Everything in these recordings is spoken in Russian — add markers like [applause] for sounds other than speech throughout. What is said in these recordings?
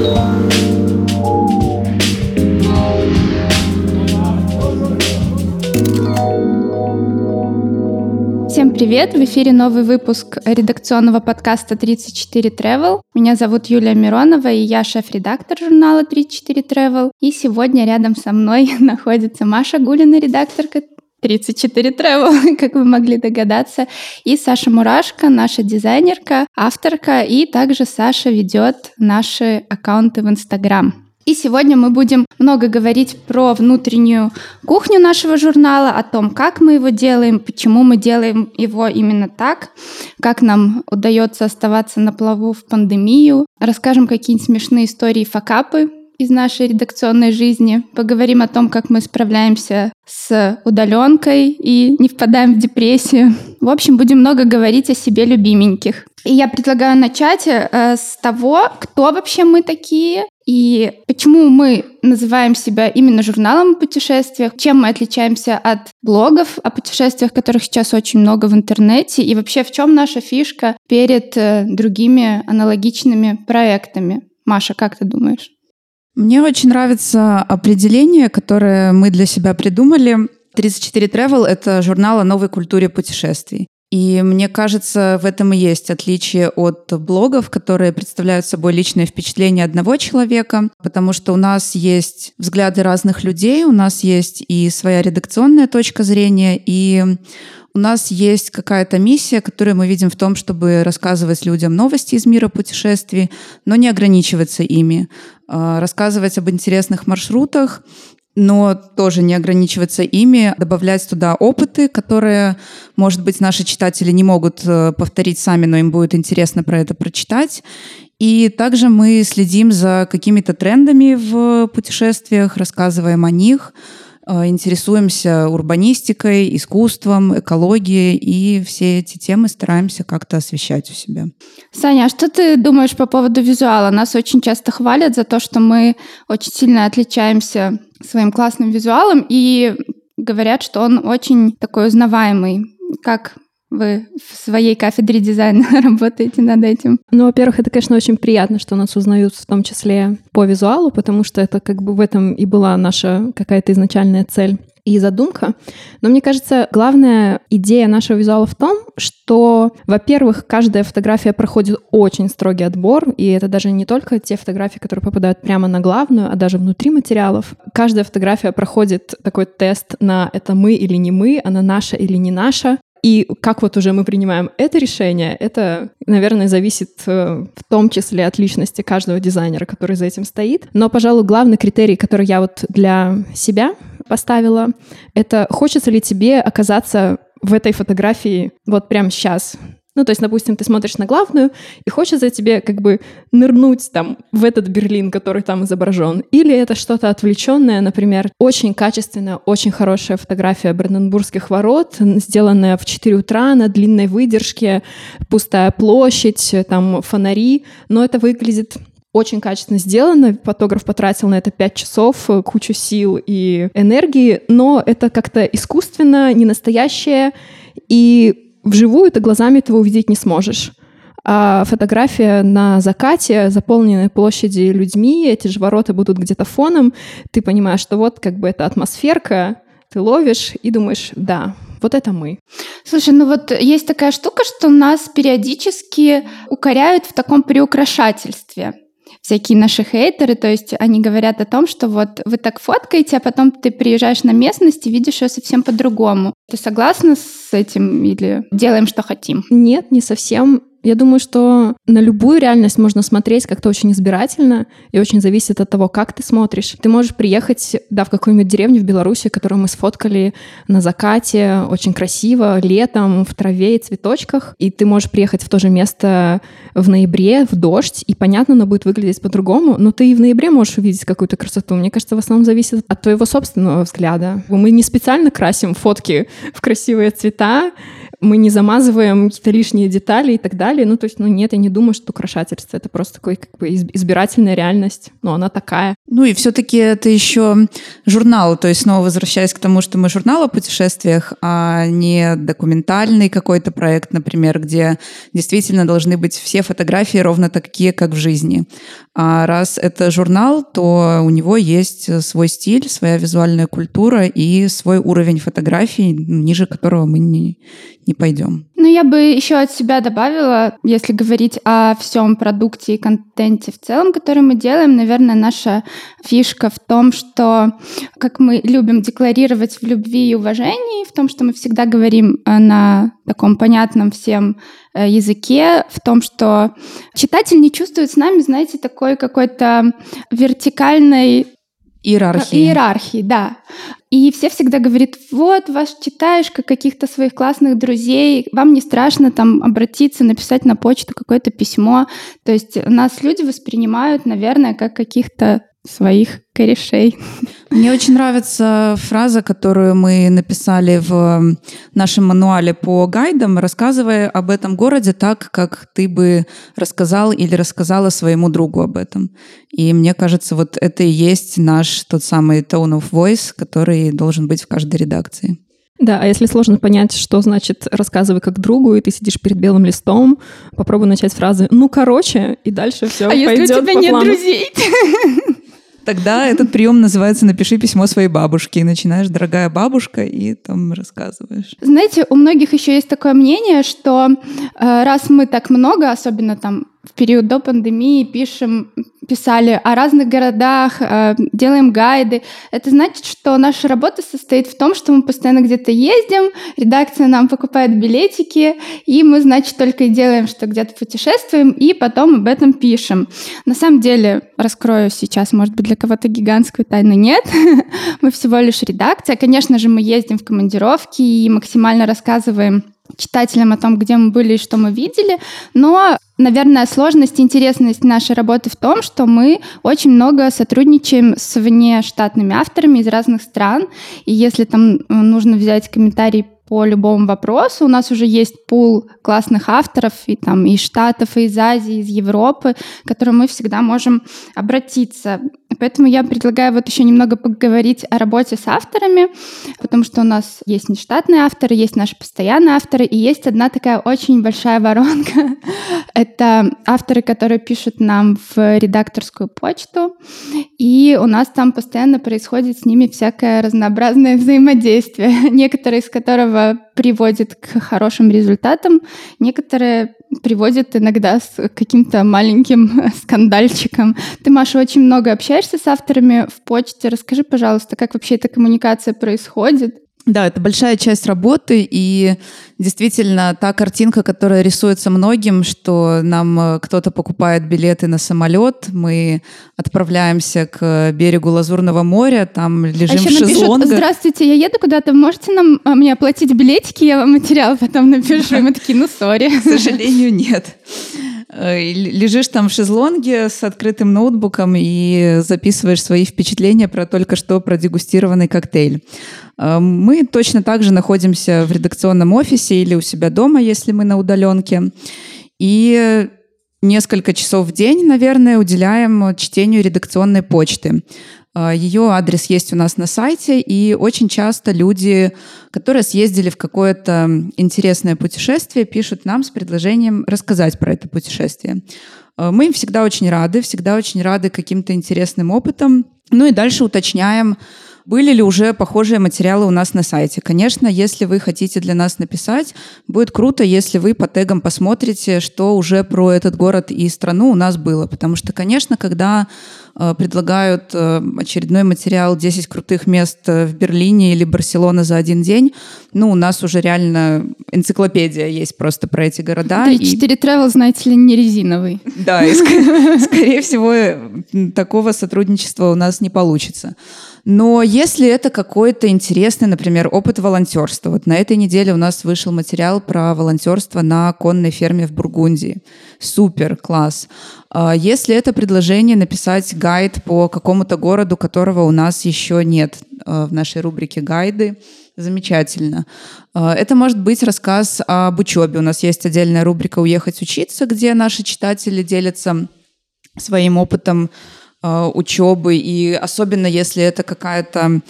Всем привет! В эфире новый выпуск редакционного подкаста 34 Travel. Меня зовут Юлия Миронова, и я шеф-редактор журнала 34 Travel. И сегодня рядом со мной [laughs] находится Маша Гулина, редакторка 34 Travel, [laughs] как вы могли догадаться, и Саша Мурашко, наша дизайнерка, авторка, и также Саша ведет наши аккаунты в Инстаграм. И сегодня мы будем много говорить про внутреннюю кухню нашего журнала, о том, как мы его делаем, почему мы делаем его именно так, как нам удается оставаться на плаву в пандемию. Расскажем какие-нибудь смешные истории, факапы из нашей редакционной жизни. Поговорим о том, как мы справляемся с удаленкой и не впадаем в депрессию. В общем, будем много говорить о себе любименьких. И я предлагаю начать э, с того, кто вообще мы такие, и почему мы называем себя именно журналом о путешествиях? Чем мы отличаемся от блогов о путешествиях, которых сейчас очень много в интернете? И вообще в чем наша фишка перед э, другими аналогичными проектами? Маша, как ты думаешь? Мне очень нравится определение, которое мы для себя придумали. 34 Travel — это журнал о новой культуре путешествий. И мне кажется, в этом и есть отличие от блогов, которые представляют собой личное впечатление одного человека, потому что у нас есть взгляды разных людей, у нас есть и своя редакционная точка зрения, и у нас есть какая-то миссия, которую мы видим в том, чтобы рассказывать людям новости из мира путешествий, но не ограничиваться ими, а рассказывать об интересных маршрутах, но тоже не ограничиваться ими, добавлять туда опыты, которые, может быть, наши читатели не могут э, повторить сами, но им будет интересно про это прочитать. И также мы следим за какими-то трендами в путешествиях, рассказываем о них, интересуемся урбанистикой, искусством, экологией, и все эти темы стараемся как-то освещать у себя. Саня, а что ты думаешь по поводу визуала? Нас очень часто хвалят за то, что мы очень сильно отличаемся своим классным визуалом и говорят, что он очень такой узнаваемый. Как вы в своей кафедре дизайна [laughs] работаете над этим? Ну, во-первых, это, конечно, очень приятно, что нас узнают в том числе по визуалу, потому что это как бы в этом и была наша какая-то изначальная цель и задумка. Но мне кажется, главная идея нашего визуала в том, что, во-первых, каждая фотография проходит очень строгий отбор, и это даже не только те фотографии, которые попадают прямо на главную, а даже внутри материалов. Каждая фотография проходит такой тест на это мы или не мы, она наша или не наша. И как вот уже мы принимаем это решение, это, наверное, зависит э, в том числе от личности каждого дизайнера, который за этим стоит. Но, пожалуй, главный критерий, который я вот для себя поставила, это хочется ли тебе оказаться в этой фотографии вот прямо сейчас. Ну, то есть, допустим, ты смотришь на главную, и хочется тебе как бы нырнуть там в этот Берлин, который там изображен. Или это что-то отвлеченное, например, очень качественная, очень хорошая фотография Бранденбургских ворот, сделанная в 4 утра на длинной выдержке, пустая площадь, там фонари, но это выглядит очень качественно сделано. Фотограф потратил на это 5 часов, э, кучу сил и энергии, но это как-то искусственно, не настоящее, и вживую ты глазами этого увидеть не сможешь. А фотография на закате, заполненной площади людьми, эти же ворота будут где-то фоном, ты понимаешь, что вот как бы эта атмосферка, ты ловишь и думаешь, да, вот это мы. Слушай, ну вот есть такая штука, что нас периодически укоряют в таком приукрашательстве всякие наши хейтеры, то есть они говорят о том, что вот вы так фоткаете, а потом ты приезжаешь на местность и видишь ее совсем по-другому. Ты согласна с этим или делаем, что хотим? Нет, не совсем. Я думаю, что на любую реальность можно смотреть как-то очень избирательно и очень зависит от того, как ты смотришь. Ты можешь приехать, да, в какую-нибудь деревню в Беларуси, которую мы сфоткали на закате, очень красиво, летом, в траве и цветочках, и ты можешь приехать в то же место в ноябре, в дождь, и понятно, оно будет выглядеть по-другому, но ты и в ноябре можешь увидеть какую-то красоту. Мне кажется, в основном зависит от твоего собственного взгляда. Мы не специально красим фотки в красивые цвета, мы не замазываем какие-то лишние детали и так далее. Ну, то есть, ну, нет, я не думаю, что украшательство — это просто такой как бы избирательная реальность. Но она такая. Ну, и все-таки это еще журнал. То есть, снова возвращаясь к тому, что мы журнал о путешествиях, а не документальный какой-то проект, например, где действительно должны быть все фотографии ровно такие, как в жизни. А раз это журнал, то у него есть свой стиль, своя визуальная культура и свой уровень фотографий, ниже которого мы не, не пойдем. Ну, я бы еще от себя добавила, если говорить о всем продукте и контенте в целом, который мы делаем, наверное, наша фишка в том, что, как мы любим декларировать в любви и уважении, в том, что мы всегда говорим э, на таком понятном всем э, языке, в том, что читатель не чувствует с нами, знаете, такой какой-то вертикальной Иерархии. Иерархии, да. И все всегда говорят, вот, вас читаешь как каких-то своих классных друзей, вам не страшно там обратиться, написать на почту какое-то письмо. То есть нас люди воспринимают, наверное, как каких-то своих корешей. Мне очень нравится фраза, которую мы написали в нашем мануале по гайдам, рассказывая об этом городе так, как ты бы рассказал или рассказала своему другу об этом. И мне кажется, вот это и есть наш тот самый tone of voice, который должен быть в каждой редакции. Да, а если сложно понять, что значит «рассказывай как другу», и ты сидишь перед белым листом, попробуй начать фразы «ну, короче», и дальше все а пойдет если у тебя по нет плану. друзей? [laughs] Тогда этот прием называется «напиши письмо своей бабушке». И начинаешь «дорогая бабушка» и там рассказываешь. Знаете, у многих еще есть такое мнение, что э, раз мы так много, особенно там в период до пандемии пишем, писали о разных городах, э, делаем гайды. Это значит, что наша работа состоит в том, что мы постоянно где-то ездим, редакция нам покупает билетики, и мы, значит, только и делаем, что где-то путешествуем, и потом об этом пишем. На самом деле, раскрою сейчас, может быть, для кого-то гигантскую тайну нет. [laughs] мы всего лишь редакция. Конечно же, мы ездим в командировки и максимально рассказываем читателям о том, где мы были и что мы видели, но Наверное, сложность и интересность нашей работы в том, что мы очень много сотрудничаем с внештатными авторами из разных стран. И если там нужно взять комментарий по любому вопросу. У нас уже есть пул классных авторов и там из Штатов, и из Азии, из Европы, к которым мы всегда можем обратиться. Поэтому я предлагаю вот еще немного поговорить о работе с авторами, потому что у нас есть нештатные авторы, есть наши постоянные авторы, и есть одна такая очень большая воронка. [laughs] Это авторы, которые пишут нам в редакторскую почту, и у нас там постоянно происходит с ними всякое разнообразное [laughs] взаимодействие, некоторые из которого приводит к хорошим результатам, некоторые приводят иногда с каким-то маленьким [laughs] скандальчиком. Ты, Маша, очень много общаешься с авторами в почте. Расскажи, пожалуйста, как вообще эта коммуникация происходит? Да, это большая часть работы, и действительно та картинка, которая рисуется многим, что нам э, кто-то покупает билеты на самолет, мы отправляемся к берегу Лазурного моря, там лежим а еще в шезлонгах. Напишут, Здравствуйте, я еду куда-то, можете нам а, мне оплатить билетики, я вам материал потом [laughs] напишу. И мы такие, ну, сори. К сожалению, нет. Э, лежишь там в шезлонге с открытым ноутбуком и записываешь свои впечатления про только что продегустированный коктейль. Э, мы точно так же находимся в редакционном офисе или у себя дома, если мы на удаленке. И несколько часов в день, наверное, уделяем чтению редакционной почты. Э, Ее адрес есть у нас на сайте, и очень часто люди, которые съездили в какое-то интересное путешествие, пишут нам с предложением рассказать про это путешествие. Э, мы им всегда очень рады, всегда очень рады каким-то интересным опытом. Ну и дальше уточняем, были ли уже похожие материалы у нас на сайте? Конечно, если вы хотите для нас написать, будет круто, если вы по тегам посмотрите, что уже про этот город и страну у нас было. Потому что, конечно, когда э, предлагают э, очередной материал 10 крутых мест э, в Берлине или Барселоне за один день, ну, у нас уже реально энциклопедия есть просто про эти города. 3-4 и... travel, знаете ли, не резиновый. Да, и, [laughs] скорее всего, такого сотрудничества у нас не получится. Но если это какой-то интересный, например, опыт волонтерства, вот на этой неделе у нас вышел материал про волонтерство на конной ферме в Бургундии. Супер, класс. А если это предложение написать гайд по какому-то городу, которого у нас еще нет а, в нашей рубрике гайды, Замечательно. А, это может быть рассказ об учебе. У нас есть отдельная рубрика «Уехать учиться», где наши читатели делятся своим опытом учебы, и особенно если это какая-то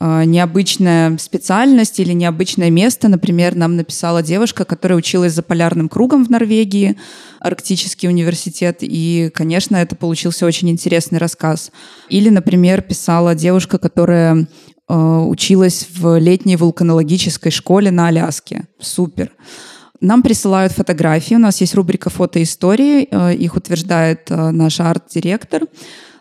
а, необычная специальность или необычное место. Например, нам написала девушка, которая училась за полярным кругом в Норвегии, арктический университет, и, конечно, это получился очень интересный рассказ. Или, например, писала девушка, которая э, училась в летней вулканологической школе на Аляске. Супер. Нам присылают фотографии. У нас есть рубрика фотоистории. Э, их утверждает э, наш арт-директор.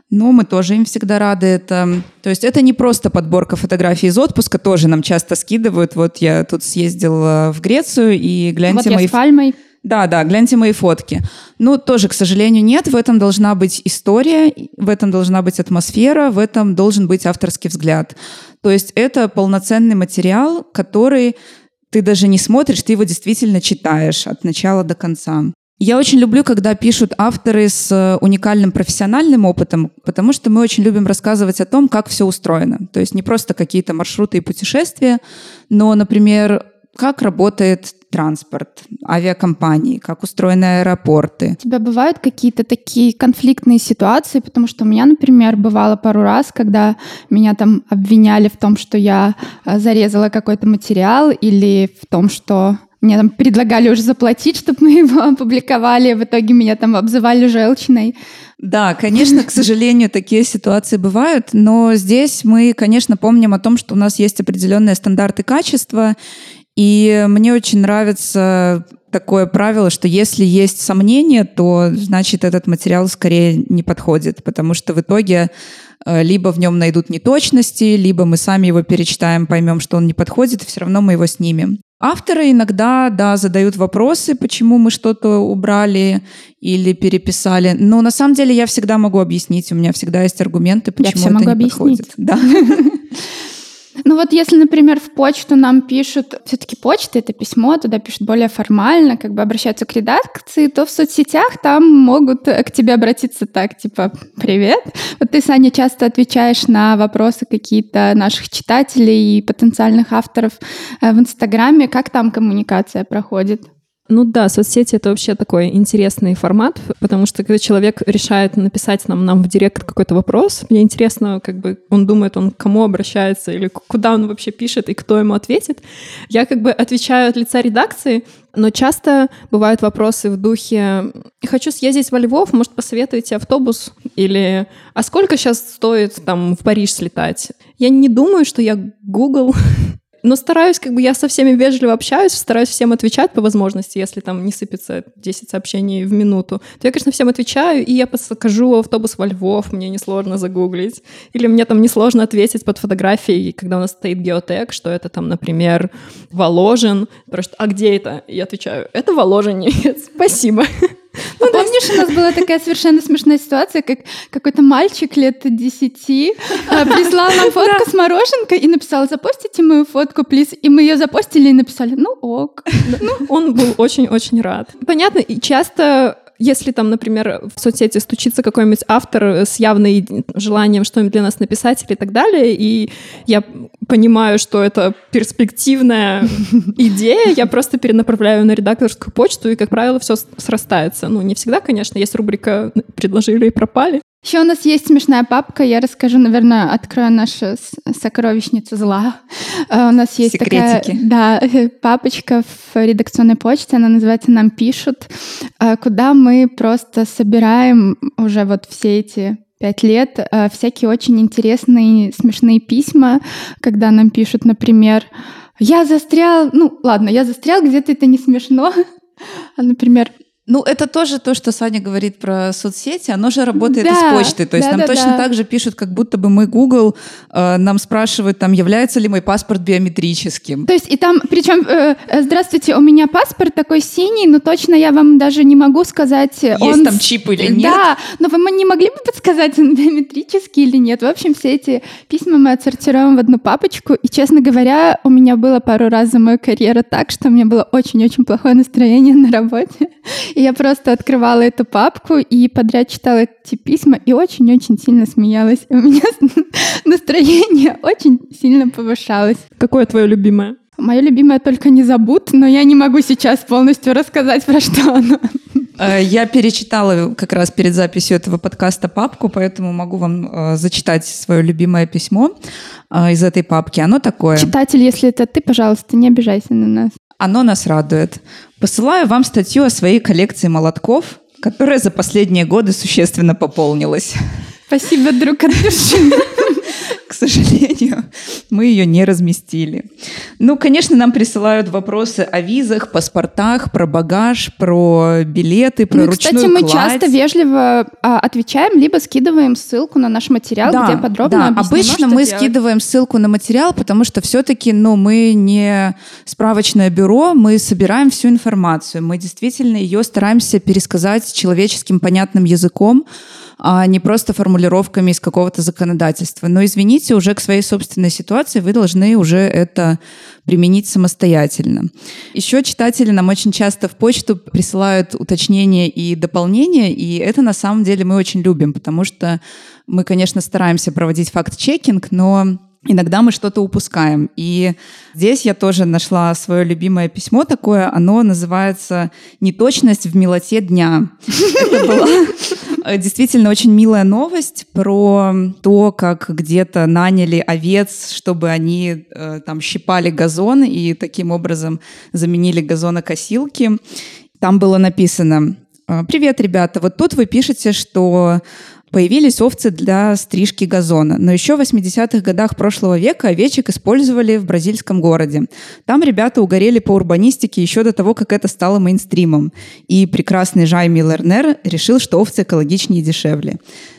Но мы тоже им всегда рады. Это, то есть это не просто подборка фотографий из отпуска, тоже нам часто скидывают. Вот я тут съездила в Грецию, и гляньте вот мои... с пальмой. Да, да, гляньте мои фотки. Ну, тоже, к сожалению, нет. В этом должна быть история, в этом должна быть атмосфера, в этом должен быть авторский взгляд. То есть это полноценный материал, который ты даже не смотришь, ты его действительно читаешь от начала до конца. Я очень люблю, когда пишут авторы с э, уникальным профессиональным опытом, потому что мы очень любим рассказывать о том, как все устроено. То есть не просто какие-то маршруты и путешествия, но, например, как работает транспорт, авиакомпании, как устроены аэропорты. У тебя бывают какие-то такие конфликтные ситуации, потому что у меня, например, бывало пару раз, когда меня там обвиняли в том, что я э, зарезала какой-то материал или в том, что мне там предлагали уже заплатить, [laughs] чтобы мы его опубликовали. В итоге меня там обзывали желчной. Да, конечно, к [laughs] сожалению, такие ситуации бывают, но здесь мы, конечно, помним о том, что у нас есть определенные стандарты качества, и мне очень нравится такое правило, что если есть сомнения, то значит этот материал скорее не подходит, потому что в итоге э, либо в нем найдут неточности, либо мы сами его перечитаем, поймем, что он не подходит, и все равно мы его снимем. Авторы иногда, да, задают вопросы, почему мы что-то убрали или переписали. Но на самом деле я всегда могу объяснить. У меня всегда есть аргументы, почему я все это могу не объяснить. подходит. Да. [laughs] Ну вот если, например, в почту нам пишут, все-таки почта — это письмо, туда пишут более формально, как бы обращаются к редакции, то в соцсетях там могут к тебе обратиться так, типа, привет. Вот ты, Саня, часто отвечаешь на вопросы какие-то наших читателей и потенциальных авторов э, в Инстаграме. Как там коммуникация проходит? Ну да, соцсети — это вообще такой интересный формат, потому что когда человек решает написать нам, нам в директ какой-то вопрос, мне интересно, как бы он думает, он к кому обращается или куда он вообще пишет и кто ему ответит. Я как бы отвечаю от лица редакции, но часто бывают вопросы в духе «Хочу съездить во Львов, может, посоветуете автобус?» Или «А сколько сейчас стоит там в Париж слетать?» Я не думаю, что я Google но стараюсь, как бы я со всеми вежливо общаюсь, стараюсь всем отвечать по возможности, если там не сыпется 10 сообщений в минуту. То я, конечно, всем отвечаю, и я покажу автобус во Львов, мне несложно загуглить. Или мне там несложно ответить под фотографией, когда у нас стоит геотег, что это там, например, Воложен. Просто, а где это? И я отвечаю, это Воложен. [laughs] Спасибо. Ну, помнишь, у нас была такая совершенно смешная ситуация, как какой-то мальчик лет 10 а, [laughs] прислал нам фотку с мороженкой и написал, запостите мою фотку, плиз. И мы ее запостили и написали, ну ок. [laughs] Ну, он был очень-очень рад. Понятно, и часто если там, например, в соцсети стучится какой-нибудь автор с явным желанием что-нибудь для нас написать или так далее, и я понимаю, что это перспективная [laughs] идея, я просто перенаправляю на редакторскую почту, и, как правило, все срастается. Ну, не всегда, конечно, есть рубрика «Предложили и пропали», еще у нас есть смешная папка, я расскажу, наверное, открою нашу сокровищницу зла. Э, [laughs] у нас есть Секретики. такая да, [laughs] папочка в редакционной почте, она называется «Нам пишут», э, куда мы просто собираем уже вот все эти пять лет э, всякие очень интересные, смешные письма, когда нам пишут, например, «Я застрял...» Ну, ладно, «Я застрял, где-то это не смешно». [laughs] А, например, ну, это тоже то, что Саня говорит про соцсети, оно же работает да, из почты. То есть да, нам да, точно да. так же пишут, как будто бы мы Google, э, нам спрашивают, там, является ли мой паспорт биометрическим. То есть и там, причем, э, э, здравствуйте, у меня паспорт такой синий, но точно я вам даже не могу сказать... Есть он... там чип или нет? Да, но вы не могли бы подсказать, он биометрический или нет? В общем, все эти письма мы отсортируем в одну папочку, и, честно говоря, у меня было пару раз за мою карьеру так, что у меня было очень-очень плохое настроение на работе [laughs] я просто открывала эту папку и подряд читала эти письма и очень-очень сильно смеялась. И у меня [laughs] настроение очень сильно повышалось. Какое твое любимое? Мое любимое только не забудь, но я не могу сейчас полностью рассказать, про что оно. [laughs] Э, я перечитала как раз перед записью этого подкаста папку, поэтому могу вам э, зачитать свое любимое письмо э, из этой папки. Оно такое. Читатель, если это ты, пожалуйста, не обижайся на нас. Оно нас радует. Посылаю вам статью о своей коллекции молотков, которая за последние годы существенно пополнилась. Спасибо, друг от. К сожалению, [laughs] мы ее не разместили. Ну, конечно, нам присылают вопросы о визах, паспортах, про багаж, про билеты, про ну, ручную Кстати, мы кладь. часто вежливо а, отвечаем, либо скидываем ссылку на наш материал, да, где подробно да. объяснено, Обычно мы делать. скидываем ссылку на материал, потому что все-таки, ну, мы не справочное бюро, мы собираем всю информацию, мы действительно ее стараемся пересказать человеческим понятным языком, а не просто формулировками из какого-то законодательства. Но извините, уже к своей собственной ситуации вы должны уже это применить самостоятельно. Еще читатели нам очень часто в почту присылают уточнения и дополнения, и это на самом деле мы очень любим, потому что мы, конечно, стараемся проводить факт-чекинг, но Иногда мы что-то упускаем. И здесь я тоже нашла свое любимое письмо такое. Оно называется «Неточность в милоте дня». [laughs] Это была действительно очень милая новость про то, как где-то наняли овец, чтобы они э, там щипали газон и таким образом заменили газонокосилки. Там было написано «Э, «Привет, ребята, вот тут вы пишете, что Появились овцы для стрижки газона, но еще в 80-х годах прошлого века овечек использовали в бразильском городе. Там ребята угорели по урбанистике еще до того, как это стало мейнстримом. И прекрасный Жайми Лернер решил, что овцы экологичнее и дешевле.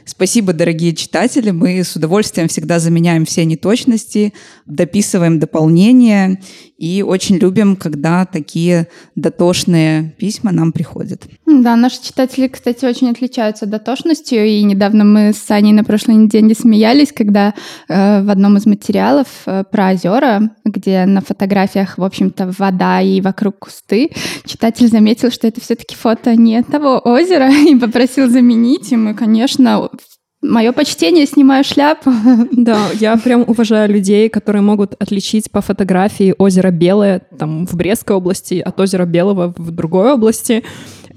Спасибо, дорогие читатели. Мы с удовольствием всегда заменяем все неточности, дописываем дополнения и очень любим, когда такие дотошные письма нам приходят. Да, наши читатели, кстати, очень отличаются дотошностью. И недавно мы с Саней на прошлой неделе смеялись, когда э, в одном из материалов э, про озера, где на фотографиях, в общем-то, вода и вокруг кусты, читатель заметил, что это все-таки фото не того озера [laughs] и попросил заменить. И мы, конечно, Мое почтение, снимаю шляпу. [laughs] Да, я прям уважаю людей, которые могут отличить по фотографии озеро Белое там в Брестской области от озера Белого в другой области.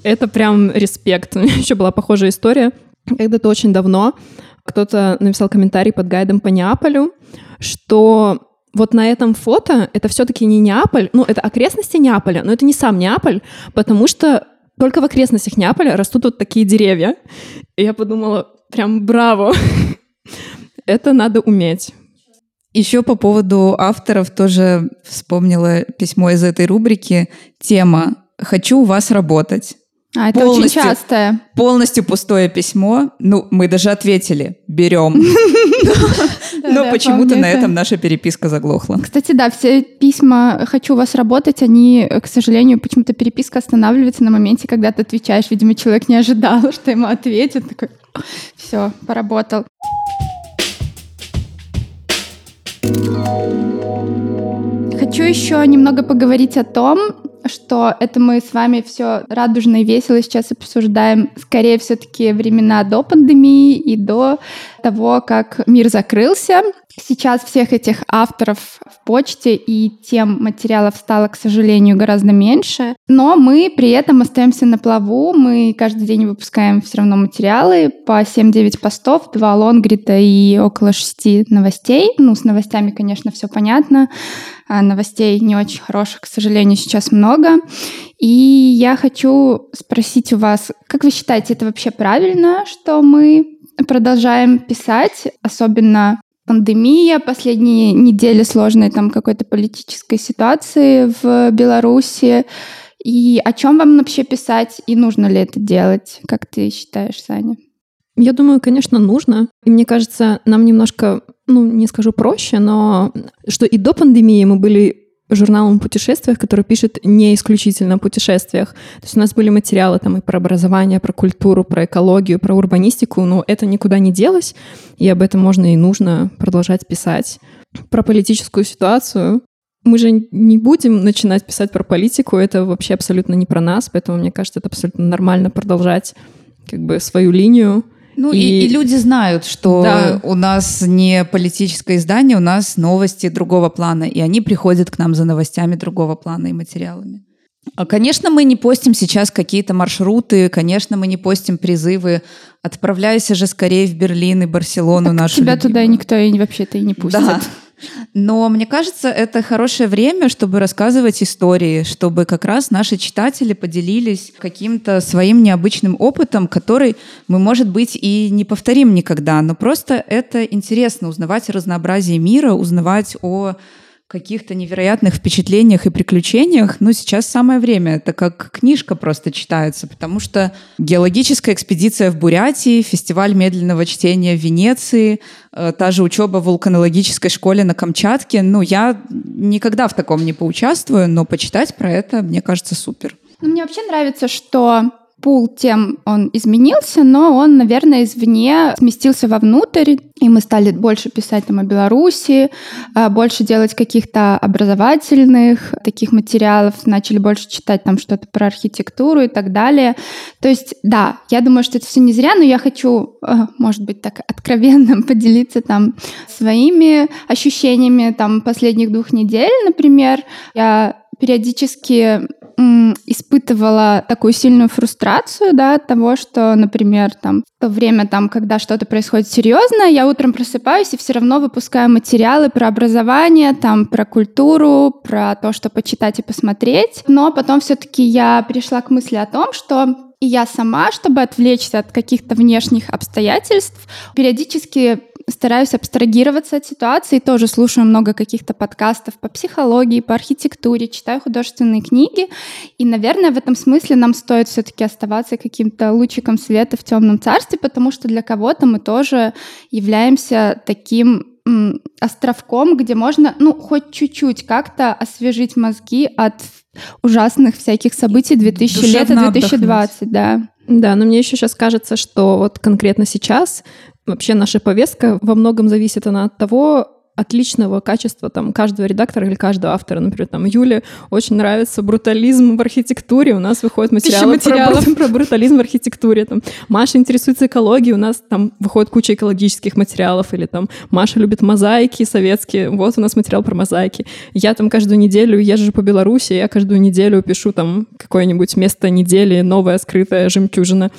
Это прям респект. [laughs] Еще была похожая история. Когда-то очень давно кто-то написал комментарий под гайдом по Неаполю, что вот на этом фото это все-таки не Неаполь, ну, это окрестности Неаполя, но это не сам Неаполь, потому что только в окрестностях Неаполя растут вот такие деревья. И я подумала, прям браво. [laughs] Это надо уметь. Еще по поводу авторов тоже вспомнила письмо из этой рубрики. Тема «Хочу у вас работать». А, это полностью, очень частое. Полностью пустое письмо. Ну, мы даже ответили «берем». [laughs] Но почему-то на этом наша переписка заглохла. Кстати, да, все письма «хочу у вас работать», они, к сожалению, почему-то переписка останавливается на моменте, когда ты отвечаешь. Видимо, человек не ожидал, [laughs] что ему ответят. Такой, все, поработал. Хочу еще немного поговорить о том, что это мы с вами все радужно и весело сейчас обсуждаем, скорее все-таки времена до пандемии и до того, как мир закрылся. Сейчас всех этих авторов в почте и тем материалов стало, к сожалению, гораздо меньше. Но мы при этом остаемся на плаву. Мы каждый день выпускаем все равно материалы по 7-9 постов, 2 лонгрита и около 6 новостей. Ну, с новостями, конечно, все понятно. А новостей не очень хороших, к сожалению, сейчас много. И я хочу спросить у вас, как вы считаете, это вообще правильно, что мы продолжаем писать, особенно пандемия, последние недели сложной там какой-то политической ситуации в Беларуси. И о чем вам вообще писать, и нужно ли это делать? Как ты считаешь, Саня? Я думаю, конечно, нужно. И мне кажется, нам немножко, ну, не скажу проще, но что и до пандемии мы были журналом о путешествиях, который пишет не исключительно о путешествиях. То есть у нас были материалы там и про образование, про культуру, про экологию, про урбанистику, но это никуда не делось, и об этом можно и нужно продолжать писать. Про политическую ситуацию мы же не будем начинать писать про политику, это вообще абсолютно не про нас, поэтому мне кажется, это абсолютно нормально продолжать как бы свою линию. Ну и, и, и люди знают, что да. у нас не политическое издание, у нас новости другого плана, и они приходят к нам за новостями другого плана и материалами. А, конечно, мы не постим сейчас какие-то маршруты, конечно, мы не постим призывы «отправляйся же скорее в Берлин и Барселону». Так нашу тебя любимую. туда никто и вообще-то и не пустит. Да. [laughs] Но мне кажется, это хорошее время, чтобы рассказывать истории, чтобы как раз наши читатели поделились каким-то своим необычным опытом, который мы, может быть, и не повторим никогда, но просто это интересно узнавать о разнообразии мира, узнавать о каких-то невероятных впечатлениях и приключениях, ну, сейчас самое время. Это как книжка просто читается, потому что геологическая экспедиция в Бурятии, фестиваль медленного чтения в Венеции, э, та же учеба в вулканологической школе на Камчатке. Ну, я никогда в таком не поучаствую, но почитать про это, мне кажется, супер. Ну, мне вообще нравится, что пул тем он изменился, но он, наверное, извне сместился вовнутрь, и мы стали больше писать там о Беларуси, а, больше делать каких-то образовательных таких материалов, начали больше читать там что-то про архитектуру и так далее. То есть, да, я думаю, что это все не зря, но я хочу, а, может быть, так откровенно [laughs] поделиться там своими ощущениями там последних двух недель, например. Я периодически испытывала такую сильную фрустрацию, да, от того, что, например, там, в то время, там, когда что-то происходит серьезно, я утром просыпаюсь и все равно выпускаю материалы про образование, там, про культуру, про то, что почитать и посмотреть. Но потом все-таки я пришла к мысли о том, что и я сама, чтобы отвлечься от каких-то внешних обстоятельств, периодически стараюсь абстрагироваться от ситуации, тоже слушаю много каких-то подкастов по психологии, по архитектуре, читаю художественные книги. И, наверное, в этом смысле нам стоит все-таки оставаться каким-то лучиком света в темном царстве, потому что для кого-то мы тоже являемся таким островком, где можно, ну, хоть чуть-чуть как-то освежить мозги от ужасных всяких событий 2000 лет 2020, да. Да, но мне еще сейчас кажется, что вот конкретно сейчас вообще наша повестка во многом зависит она от того, отличного качества там каждого редактора или каждого автора. Например, там Юле очень нравится брутализм в архитектуре, у нас выходит материалы про, про, [laughs] про брутализм в архитектуре. Там, Маша интересуется экологией, у нас там выходит куча экологических материалов, или там Маша любит мозаики советские, вот у нас материал про мозаики. Я там каждую неделю езжу по Беларуси, я каждую неделю пишу там какое-нибудь место недели, новая скрытая жемчужина.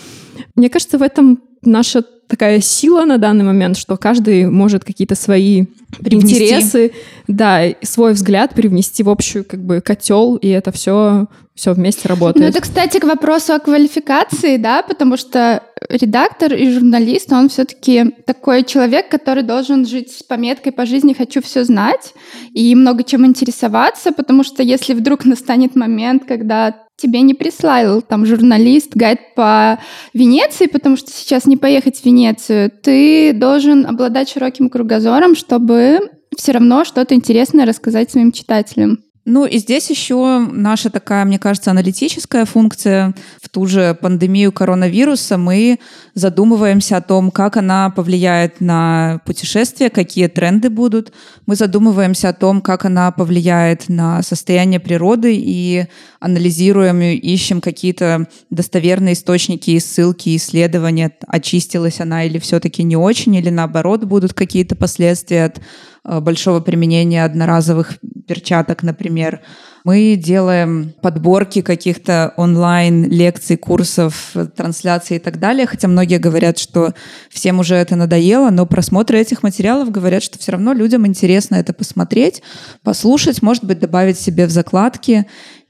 Мне кажется, в этом наша такая сила на данный момент, что каждый может какие-то свои привнести. интересы, да, свой взгляд привнести в общую как бы котел, и это все все вместе работает. Ну, это, кстати, к вопросу о квалификации, да, потому что редактор и журналист, он все-таки такой человек, который должен жить с пометкой по жизни «хочу все знать» и много чем интересоваться, потому что если вдруг настанет момент, когда тебе не прислал там журналист гайд по Венеции, потому что сейчас не поехать в Венецию, ты должен обладать широким кругозором, чтобы все равно что-то интересное рассказать своим читателям. Ну и здесь еще наша такая, мне кажется, аналитическая функция. В ту же пандемию коронавируса мы задумываемся о том, как она повлияет на путешествия, какие тренды будут. Мы задумываемся о том, как она повлияет на состояние природы и анализируем и ищем какие-то достоверные источники и ссылки, исследования, очистилась она или все-таки не очень, или наоборот будут какие-то последствия от большого применения одноразовых перчаток, например. Мы делаем подборки каких-то онлайн-лекций, курсов, трансляций и так далее, хотя многие говорят, что всем уже это надоело, но просмотры этих материалов говорят, что все равно людям интересно это посмотреть, послушать, может быть, добавить себе в закладки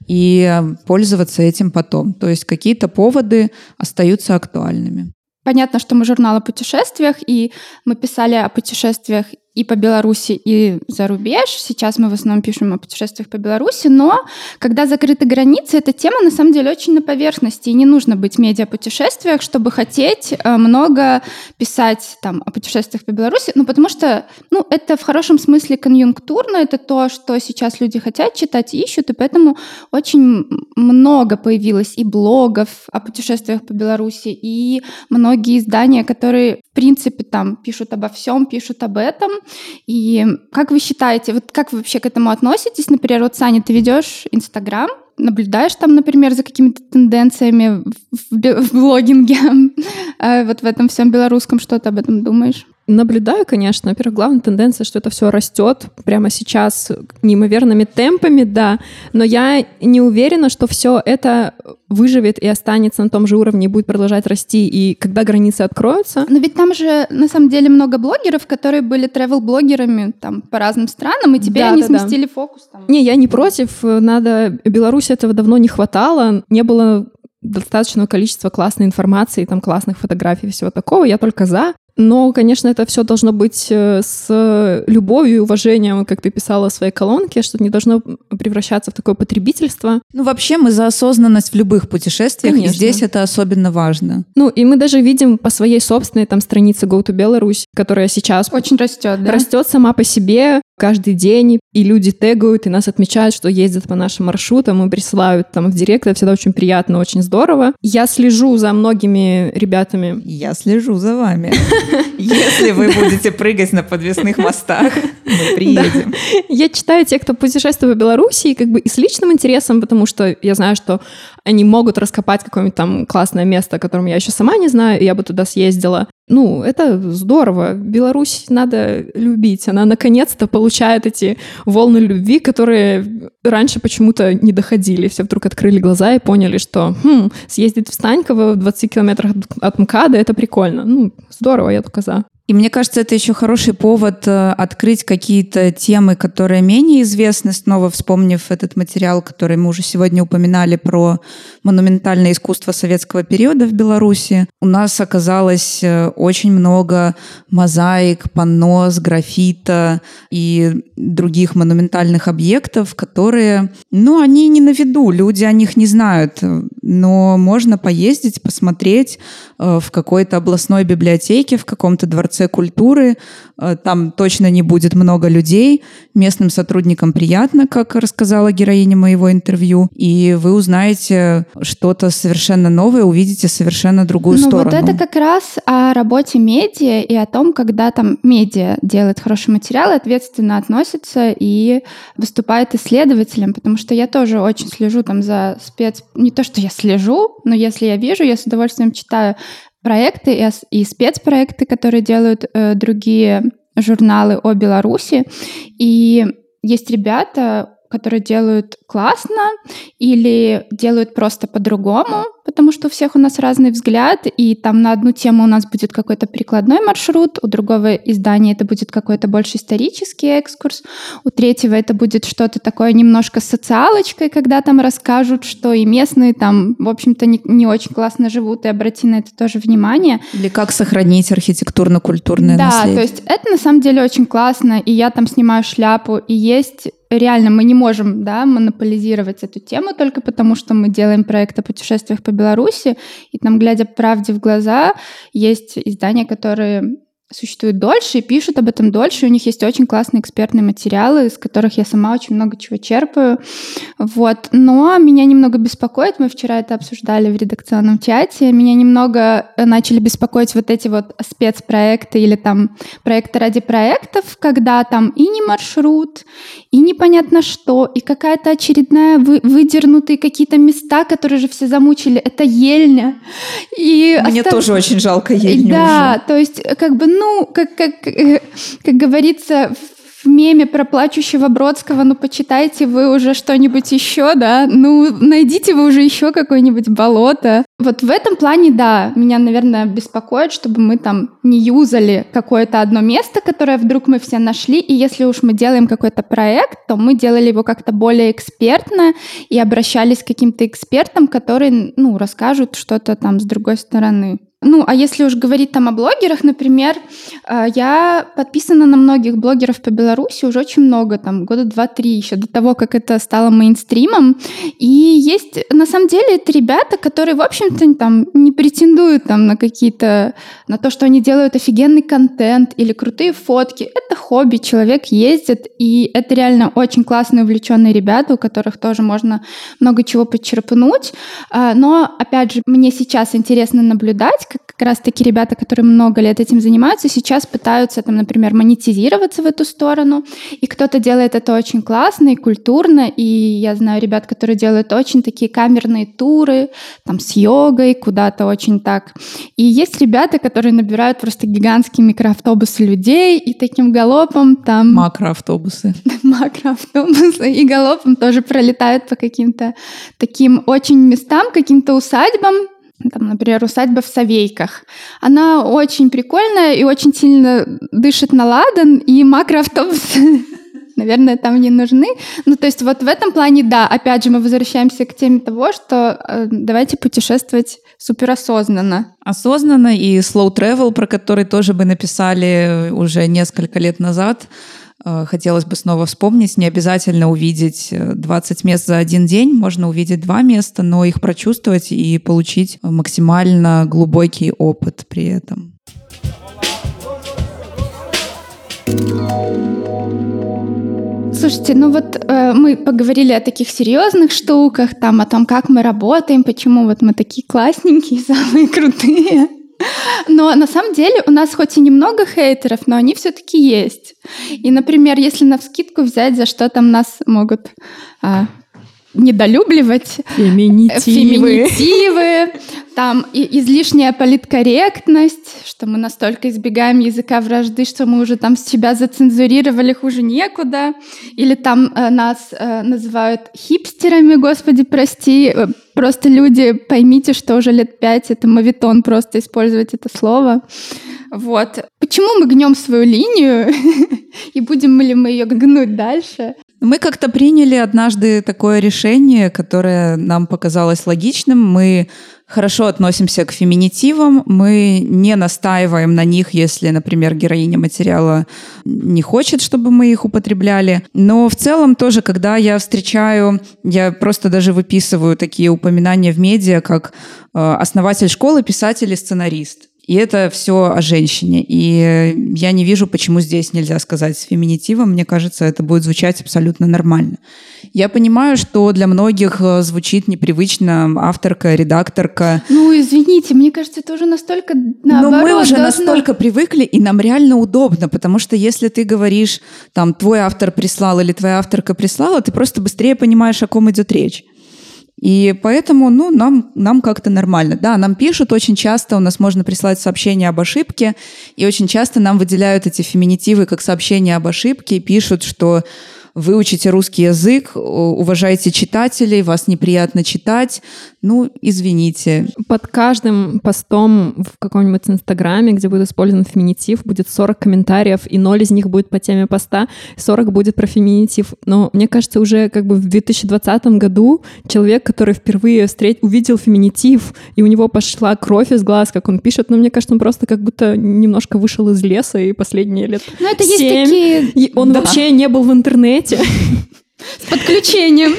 и пользоваться этим потом. То есть какие-то поводы остаются актуальными. Понятно, что мы журнал о путешествиях, и мы писали о путешествиях и по Беларуси, и за рубеж. Сейчас мы в основном пишем о путешествиях по Беларуси, но когда закрыты границы, эта тема на самом деле очень на поверхности, и не нужно быть медиа-путешествиях, чтобы хотеть э, много писать там о путешествиях по Беларуси, ну потому что, ну, это в хорошем смысле конъюнктурно, это то, что сейчас люди хотят читать и ищут, и поэтому очень много появилось и блогов о путешествиях по Беларуси, и многие издания, которые, в принципе, там пишут обо всем, пишут об этом, И как вы считаете, вот как вы вообще к этому относитесь? Например, вот, Саня, ты ведешь Инстаграм, наблюдаешь там, например, за какими-то тенденциями в, в, блогинге, а [laughs] вот в этом всем белорусском, что ты об этом думаешь? Наблюдаю, конечно. Во-первых, главная тенденция, что это все растет прямо сейчас неимоверными темпами, да. Но я не уверена, что все это выживет и останется на том же уровне и будет продолжать расти, и когда границы откроются. Но ведь там же на самом деле много блогеров, которые были travel-блогерами там по разным странам, и теперь да, они да, сместили да. фокус. Там. Не, я не против. Надо... Беларуси этого давно не хватало. Не было достаточного количества классной информации, там классных фотографий и всего такого. Я только за. Но, конечно, это все должно быть э, с любовью и уважением, как ты писала в своей колонке, что не должно превращаться в такое потребительство. Ну, вообще мы за осознанность в любых путешествиях, конечно. и здесь это особенно важно. Ну, и мы даже видим по своей собственной там странице Go to Belarus, которая сейчас очень растет, да? Растет сама по себе каждый день, и люди тегают, и нас отмечают, что ездят по нашим маршрутам, и присылают там в директ, это всегда очень приятно, очень здорово. Я слежу за многими ребятами. Я слежу за вами. [laughs] Если вы будете прыгать на подвесных мостах, мы приедем. Я читаю тех, кто путешествует в Беларуси, как бы и с личным интересом, потому что я знаю, что они могут раскопать какое-нибудь там классное место, о котором я еще сама не знаю, и я бы туда съездила. Ну, это здорово. Беларусь надо любить. Она наконец-то получает эти волны любви, которые раньше почему-то не доходили. Все вдруг открыли глаза и поняли, что хм, съездить в Станьково в 20 километрах от МКАДа — это прикольно. Ну, здорово, я только за. И мне кажется, это еще хороший повод э, открыть какие-то темы, которые менее известны, снова вспомнив этот материал, который мы уже сегодня упоминали про монументальное искусство советского периода в Беларуси. У нас оказалось э, очень много мозаик, панно, графита и других монументальных объектов, которые, ну, они не на виду, люди о них не знают, но можно поездить, посмотреть э, в какой-то областной библиотеке, в каком-то дворце культуры. Э, там точно не будет много людей. Местным сотрудникам приятно, как рассказала героиня моего интервью. И вы узнаете что-то совершенно новое, увидите совершенно другую ну, сторону. Вот это как раз о работе медиа и о том, когда там медиа делает хороший материал, ответственно относится и выступает исследователем, потому что я тоже очень слежу там за спец... Не то, что я слежу, но если я вижу, я с удовольствием читаю проекты и, спецпроекты, которые делают э, другие журналы о Беларуси. И есть ребята, которые делают классно или делают просто по-другому, потому что у всех у нас разный взгляд, и там на одну тему у нас будет какой-то прикладной маршрут, у другого издания это будет какой-то больше исторический экскурс, у третьего это будет что-то такое немножко с социалочкой, когда там расскажут, что и местные там, в общем-то, не, не очень классно живут, и обрати на это тоже внимание. Или как сохранить архитектурно-культурное да, наследие. Да, то есть это на самом деле очень классно, и я там снимаю шляпу, и есть реально мы не можем да, монополизировать эту тему только потому, что мы делаем проект о путешествиях по Беларуси, и там, глядя правде в глаза, есть издания, которые существуют дольше и пишут об этом дольше. У них есть очень классные экспертные материалы, из которых я сама очень много чего черпаю. Вот. Но меня немного беспокоит, мы вчера это обсуждали в редакционном чате, меня немного начали беспокоить вот эти вот спецпроекты или там проекты ради проектов, когда там и не маршрут, и непонятно что, и какая-то очередная вы, выдернутые какие-то места, которые же все замучили. Это ельня. И Мне остав... тоже очень жалко ельню Да, уже. то есть как бы, ну, как, как, э, как говорится, в меме про плачущего Бродского, ну, почитайте вы уже что-нибудь еще, да, ну, найдите вы уже еще какое-нибудь болото. Вот в этом плане, да, меня, наверное, беспокоит, чтобы мы там не юзали какое-то одно место, которое вдруг мы все нашли, и если уж мы делаем какой-то проект, то мы делали его как-то более экспертно и обращались к каким-то экспертам, которые, ну, расскажут что-то там с другой стороны. Ну, а если уж говорить там о блогерах, например, э, я подписана на многих блогеров по Беларуси уже очень много, там, года два-три еще до того, как это стало мейнстримом. И есть, на самом деле, это ребята, которые, в общем-то, там не претендуют там на какие-то, на то, что они делают офигенный контент или крутые фотки. Это хобби, человек ездит, и это реально очень классные, увлеченные ребята, у которых тоже можно много чего подчерпнуть. А, но, опять же, мне сейчас интересно наблюдать, как раз-таки ребята, которые много лет этим занимаются, сейчас пытаются, там, например, монетизироваться в эту сторону, и кто-то делает это очень классно и культурно, и я знаю ребят, которые делают очень такие камерные туры, там, с йогой, куда-то очень так. И есть ребята, которые набирают просто гигантские микроавтобусы людей, и таким галопом там... [laughs] Макроавтобусы. [laughs] Макроавтобусы, и галопом тоже пролетают по каким-то таким очень местам, каким-то усадьбам, там, например, усадьба в Савейках. Она очень прикольная и очень сильно дышит на ладан, и макроавтобусы [laughs] наверное, там не нужны. Ну, то есть вот в этом плане, да, опять же, мы возвращаемся к теме того, что э, давайте путешествовать суперосознанно. Осознанно и slow travel, про который тоже бы написали уже несколько лет назад, хотелось бы снова вспомнить. Не обязательно увидеть 20 э, мест за один день, можно увидеть два места, но их прочувствовать и получить максимально глубокий опыт при этом. Слушайте, ну вот э, мы поговорили о таких серьезных штуках, там о том, как мы работаем, почему вот мы такие классненькие, [laughs] самые крутые. Но на самом деле у нас хоть и немного хейтеров, но они все-таки есть. И, например, если на вскидку взять, за что там нас могут а, недолюбливать. Феминитивы. Феминитивы, там и излишняя политкорректность, что мы настолько избегаем языка вражды, что мы уже там себя зацензурировали хуже некуда. Или там э, нас э, называют хипстерами, господи, прости. Э, просто люди, поймите, что уже лет пять это мавитон просто использовать это слово. Вот. Почему мы гнем свою линию? [laughs] И будем ли мы ее гнуть дальше? Мы как-то приняли однажды такое решение, которое нам показалось логичным. Мы хорошо относимся к феминитивам, мы не настаиваем на них, если, например, героиня материала не хочет, чтобы мы их употребляли. Но в целом тоже, когда я встречаю, я просто даже выписываю такие упоминания в медиа, как э, основатель школы, писатель и сценарист. И это все о женщине. И я не вижу, почему здесь нельзя сказать с феминитивом. Мне кажется, это будет звучать абсолютно нормально. Я понимаю, что для многих э, звучит непривычно авторка, редакторка. Ну, извините, мне кажется, это уже настолько наоборот. Но мы уже должно... настолько привыкли, и нам реально удобно, потому что если ты говоришь, там, твой автор прислал или твоя авторка прислала, ты просто быстрее понимаешь, о ком идет речь. И поэтому, ну, нам, нам как-то нормально. Да, нам пишут очень часто, у нас можно прислать сообщение об ошибке, и очень часто нам выделяют эти феминитивы как сообщение об ошибке, и пишут, что выучите русский язык, уважайте читателей, вас неприятно читать, ну, извините. Под каждым постом в каком-нибудь инстаграме, где будет использован феминитив, будет 40 комментариев, и 0 из них будет по теме поста, 40 будет про феминитив. Но мне кажется, уже как бы в 2020 году человек, который впервые встреч... увидел феминитив, и у него пошла кровь из глаз, как он пишет, но ну, мне кажется, он просто как будто немножко вышел из леса, и последние лет Ну, это 7, есть такие... И он да. вообще не был в интернете, интернете. [laughs] С подключением.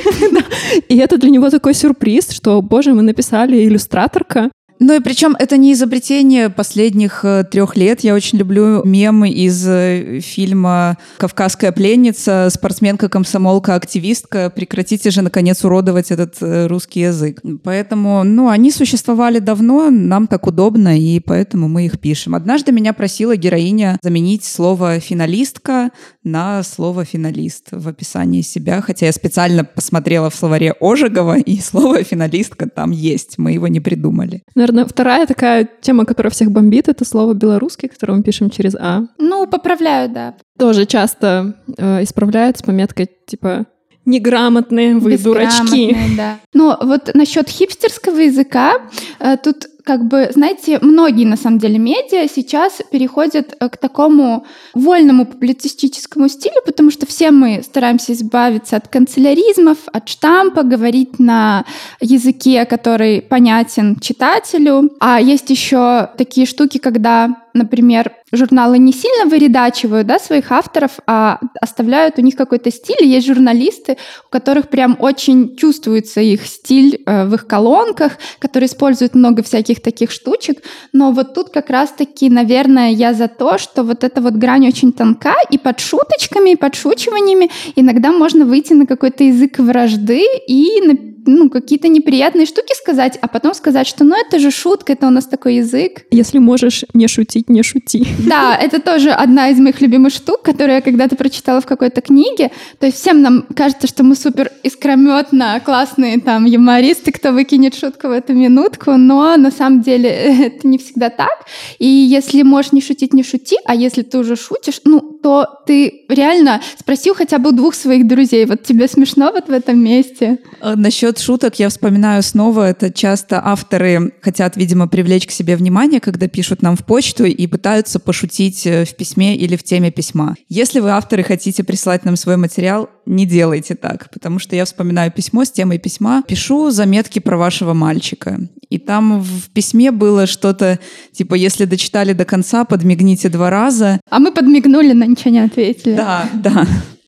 [laughs] И это для него такой сюрприз, что, боже, мы написали иллюстраторка, ну и причем это не изобретение последних э, трех лет. Я очень люблю мемы из э, фильма «Кавказская пленница», спортсменка, комсомолка, активистка. Прекратите же, наконец, уродовать этот э, русский язык. Поэтому, ну, они существовали давно, нам так удобно, и поэтому мы их пишем. Однажды меня просила героиня заменить слово «финалистка» на слово «финалист» в описании себя, хотя я специально посмотрела в словаре Ожегова, и слово «финалистка» там есть, мы его не придумали. Наверное, наверное, вторая такая тема, которая всех бомбит, это слово белорусский, которое мы пишем через А. Ну, поправляю, да. Тоже часто э, исправляют с пометкой типа неграмотные вы дурачки. Да. Но вот насчет хипстерского языка, э, тут как бы, знаете, многие, на самом деле, медиа сейчас переходят э, к такому вольному публицистическому стилю, потому что все мы стараемся избавиться от канцеляризмов, от штампа, говорить на языке, который понятен читателю. А есть еще такие штуки, когда например, журналы не сильно выредачивают да, своих авторов, а оставляют у них какой-то стиль. Есть журналисты, у которых прям очень чувствуется их стиль э, в их колонках, которые используют много всяких таких штучек. Но вот тут как раз-таки, наверное, я за то, что вот эта вот грань очень тонка, и под шуточками, и подшучиваниями иногда можно выйти на какой-то язык вражды и ну, какие-то неприятные штуки сказать, а потом сказать, что ну это же шутка, это у нас такой язык. Если можешь не шутить, не шути. Да, [laughs] это тоже одна из моих любимых штук, которую я когда-то прочитала в какой-то книге. То есть всем нам кажется, что мы супер искрометно классные там юмористы, кто выкинет шутку в эту минутку, но на самом деле [laughs] это не всегда так. И если можешь не шутить, не шути, а если ты уже шутишь, ну, то ты реально спросил хотя бы у двух своих друзей, вот тебе смешно вот в этом месте? Э, насчет шуток я вспоминаю снова, это часто авторы хотят, видимо, привлечь к себе внимание, когда пишут нам в почту и пытаются пошутить э, в письме или в теме письма. Если вы, авторы, хотите прислать нам свой материал, не делайте так, потому что я вспоминаю письмо с темой письма, пишу заметки про вашего мальчика. И там в письме было что-то типа, если дочитали до конца, подмигните два раза. А мы подмигнули, но ничего не ответили. Да, да.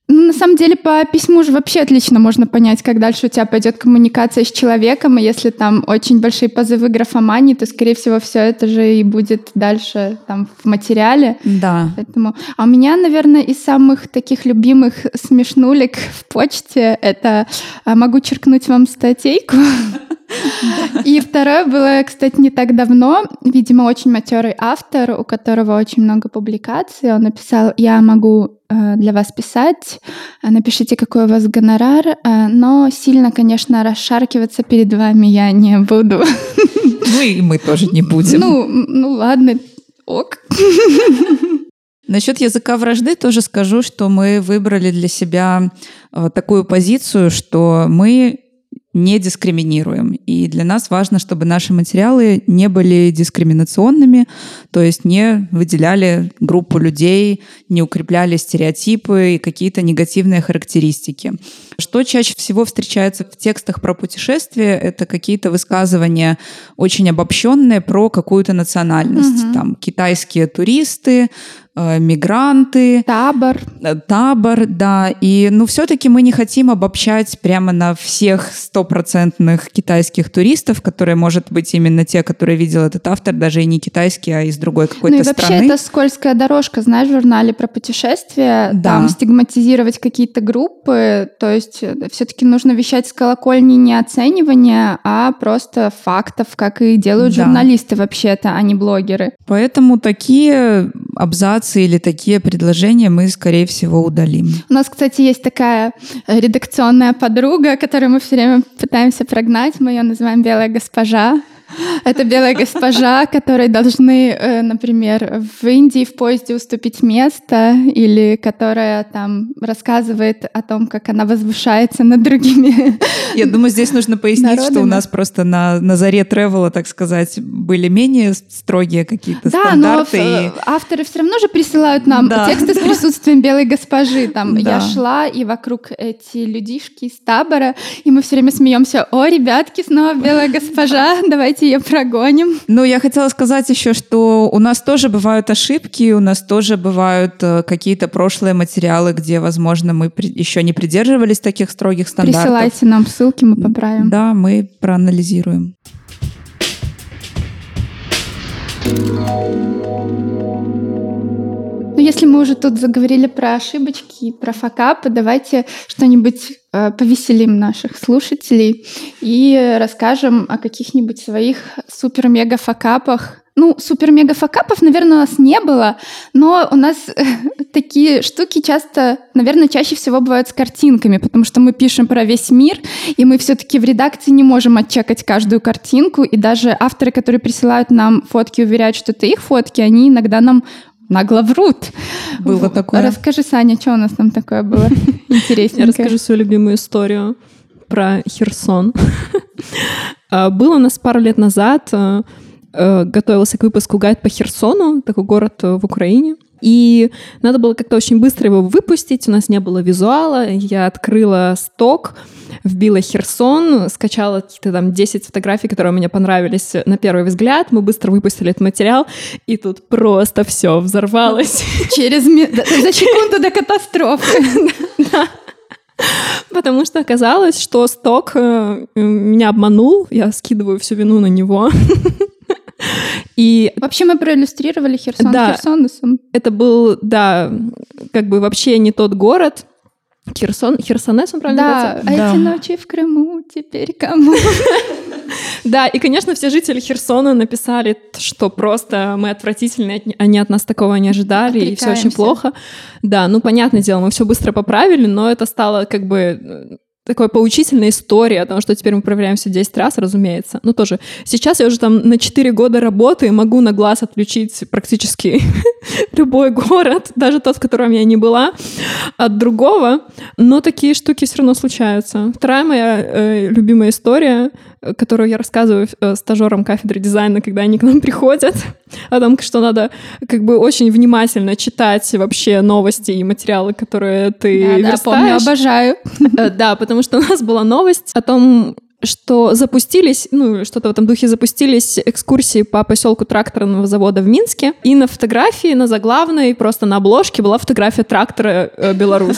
Ну, на самом деле, по письму же вообще отлично можно понять, как дальше у тебя пойдет коммуникация с человеком, и если там очень большие позывы графомании, то, скорее всего, все это же и будет дальше там в материале. Да. Поэтому... А у меня, наверное, из самых таких любимых смешнулек в почте это а, «Могу черкнуть вам статейку». [laughs] И второе было, кстати, не так давно. Видимо, очень матерый автор, у которого очень много публикаций. Он написал, я могу э, для вас писать, напишите, какой у вас гонорар, э, но сильно, конечно, расшаркиваться перед вами я не буду. Ну и мы тоже не будем. Ну, ну ладно, ок. Насчет языка вражды тоже скажу, что мы выбрали для себя э, такую позицию, что мы не дискриминируем. И для нас важно, чтобы наши материалы не были дискриминационными, то есть не выделяли группу людей, не укрепляли стереотипы и какие-то негативные характеристики. Что чаще всего встречается в текстах про путешествия, это какие-то высказывания очень обобщенные про какую-то национальность. Угу. Там китайские туристы, мигранты. Табор. Э, табор, да. И, ну, все-таки мы не хотим обобщать прямо на всех стопроцентных китайских туристов, которые, может быть, именно те, которые видел этот автор, даже и не китайский, а из другой какой-то ну, и вообще страны. это скользкая дорожка, знаешь, в журнале про путешествия. Да. Там стигматизировать какие-то группы. То есть э, все-таки нужно вещать с колокольни не оценивания, а просто фактов, как и делают да. журналисты вообще-то, а не блогеры. Поэтому такие абзацы редакции или такие предложения мы, скорее всего, удалим. У нас, кстати, есть такая редакционная подруга, которую мы все время пытаемся прогнать. Мы ее называем «Белая госпожа». Это белая госпожа, которой должны, э, например, в Индии в поезде уступить место, или которая там рассказывает о том, как она возвышается над другими. Я думаю, здесь нужно пояснить, народами. что у нас просто на, на заре тревела, так сказать, были менее строгие какие-то да, стандарты. Но и... авторы все равно же присылают нам да. тексты с присутствием белой госпожи. Там да. я шла, и вокруг эти людишки из табора, и мы все время смеемся: О, ребятки, снова белая госпожа, давайте давайте ее прогоним. Ну, я хотела сказать еще, что у нас тоже бывают ошибки, у нас тоже бывают э, какие-то прошлые материалы, где, возможно, мы еще не придерживались таких строгих стандартов. Присылайте нам ссылки, мы поправим. Да, мы проанализируем. Ну, если мы уже тут заговорили про ошибочки про факапы, давайте что-нибудь э, повеселим наших слушателей и расскажем о каких-нибудь своих супер-мега факапах. Ну, супер-мега факапов, наверное, у нас не было, но у нас э, такие штуки часто, наверное, чаще всего бывают с картинками, потому что мы пишем про весь мир, и мы все-таки в редакции не можем отчекать каждую картинку, и даже авторы, которые присылают нам фотки, уверяют, что это их фотки, они иногда нам нагло врут. Было такое. Расскажи, Саня, что у нас там такое было [laughs] интереснее? Я расскажу свою любимую историю про Херсон. [laughs] А, было у нас пару лет назад, э, готовился к выпуску гайд по Херсону, такой город э, в Украине. И надо было как-то очень быстро его выпустить, у нас не было визуала, я открыла сток, вбила Херсон, скачала какие-то там 10 фотографий, которые мне понравились на первый взгляд, мы быстро выпустили этот материал, и тут просто все взорвалось. [laughs] Через за секунду до катастрофы. [laughs] Потому что оказалось, что сток э, меня обманул, я скидываю всю вину на него. [laughs] И вообще мы проиллюстрировали Херсон да, Херсонесом. Это был, да, как бы вообще не тот город, Херсон, Херсонес, он правильно да, называется? а эти ночи в Крыму теперь кому? [laughs] Да, и, конечно, все жители Херсона написали, что просто мы отвратительные, они от нас такого не ожидали, и все очень плохо. Да, ну, понятное дело, мы все быстро поправили, но это стало как бы такая поучительная история о том, что теперь мы проверяем все 10 раз, разумеется. Ну, тоже. Сейчас я уже там на 4 года работаю, могу на глаз отключить практически [laughs] любой город, даже тот, в котором я не была, от другого. Но такие штуки все равно случаются. Вторая моя э, любимая история, которую я рассказываю э, стажерам кафедры дизайна, когда они к нам приходят, [laughs] о том, что надо как бы очень внимательно читать вообще новости и материалы, которые ты да, верстаешь. Да, помню, обожаю. Э, да, потому что у нас была новость о том, что запустились, ну, что-то в этом духе запустились экскурсии по поселку тракторного завода в Минске. И на фотографии, на заглавной, просто на обложке была фотография трактора э, «Беларусь».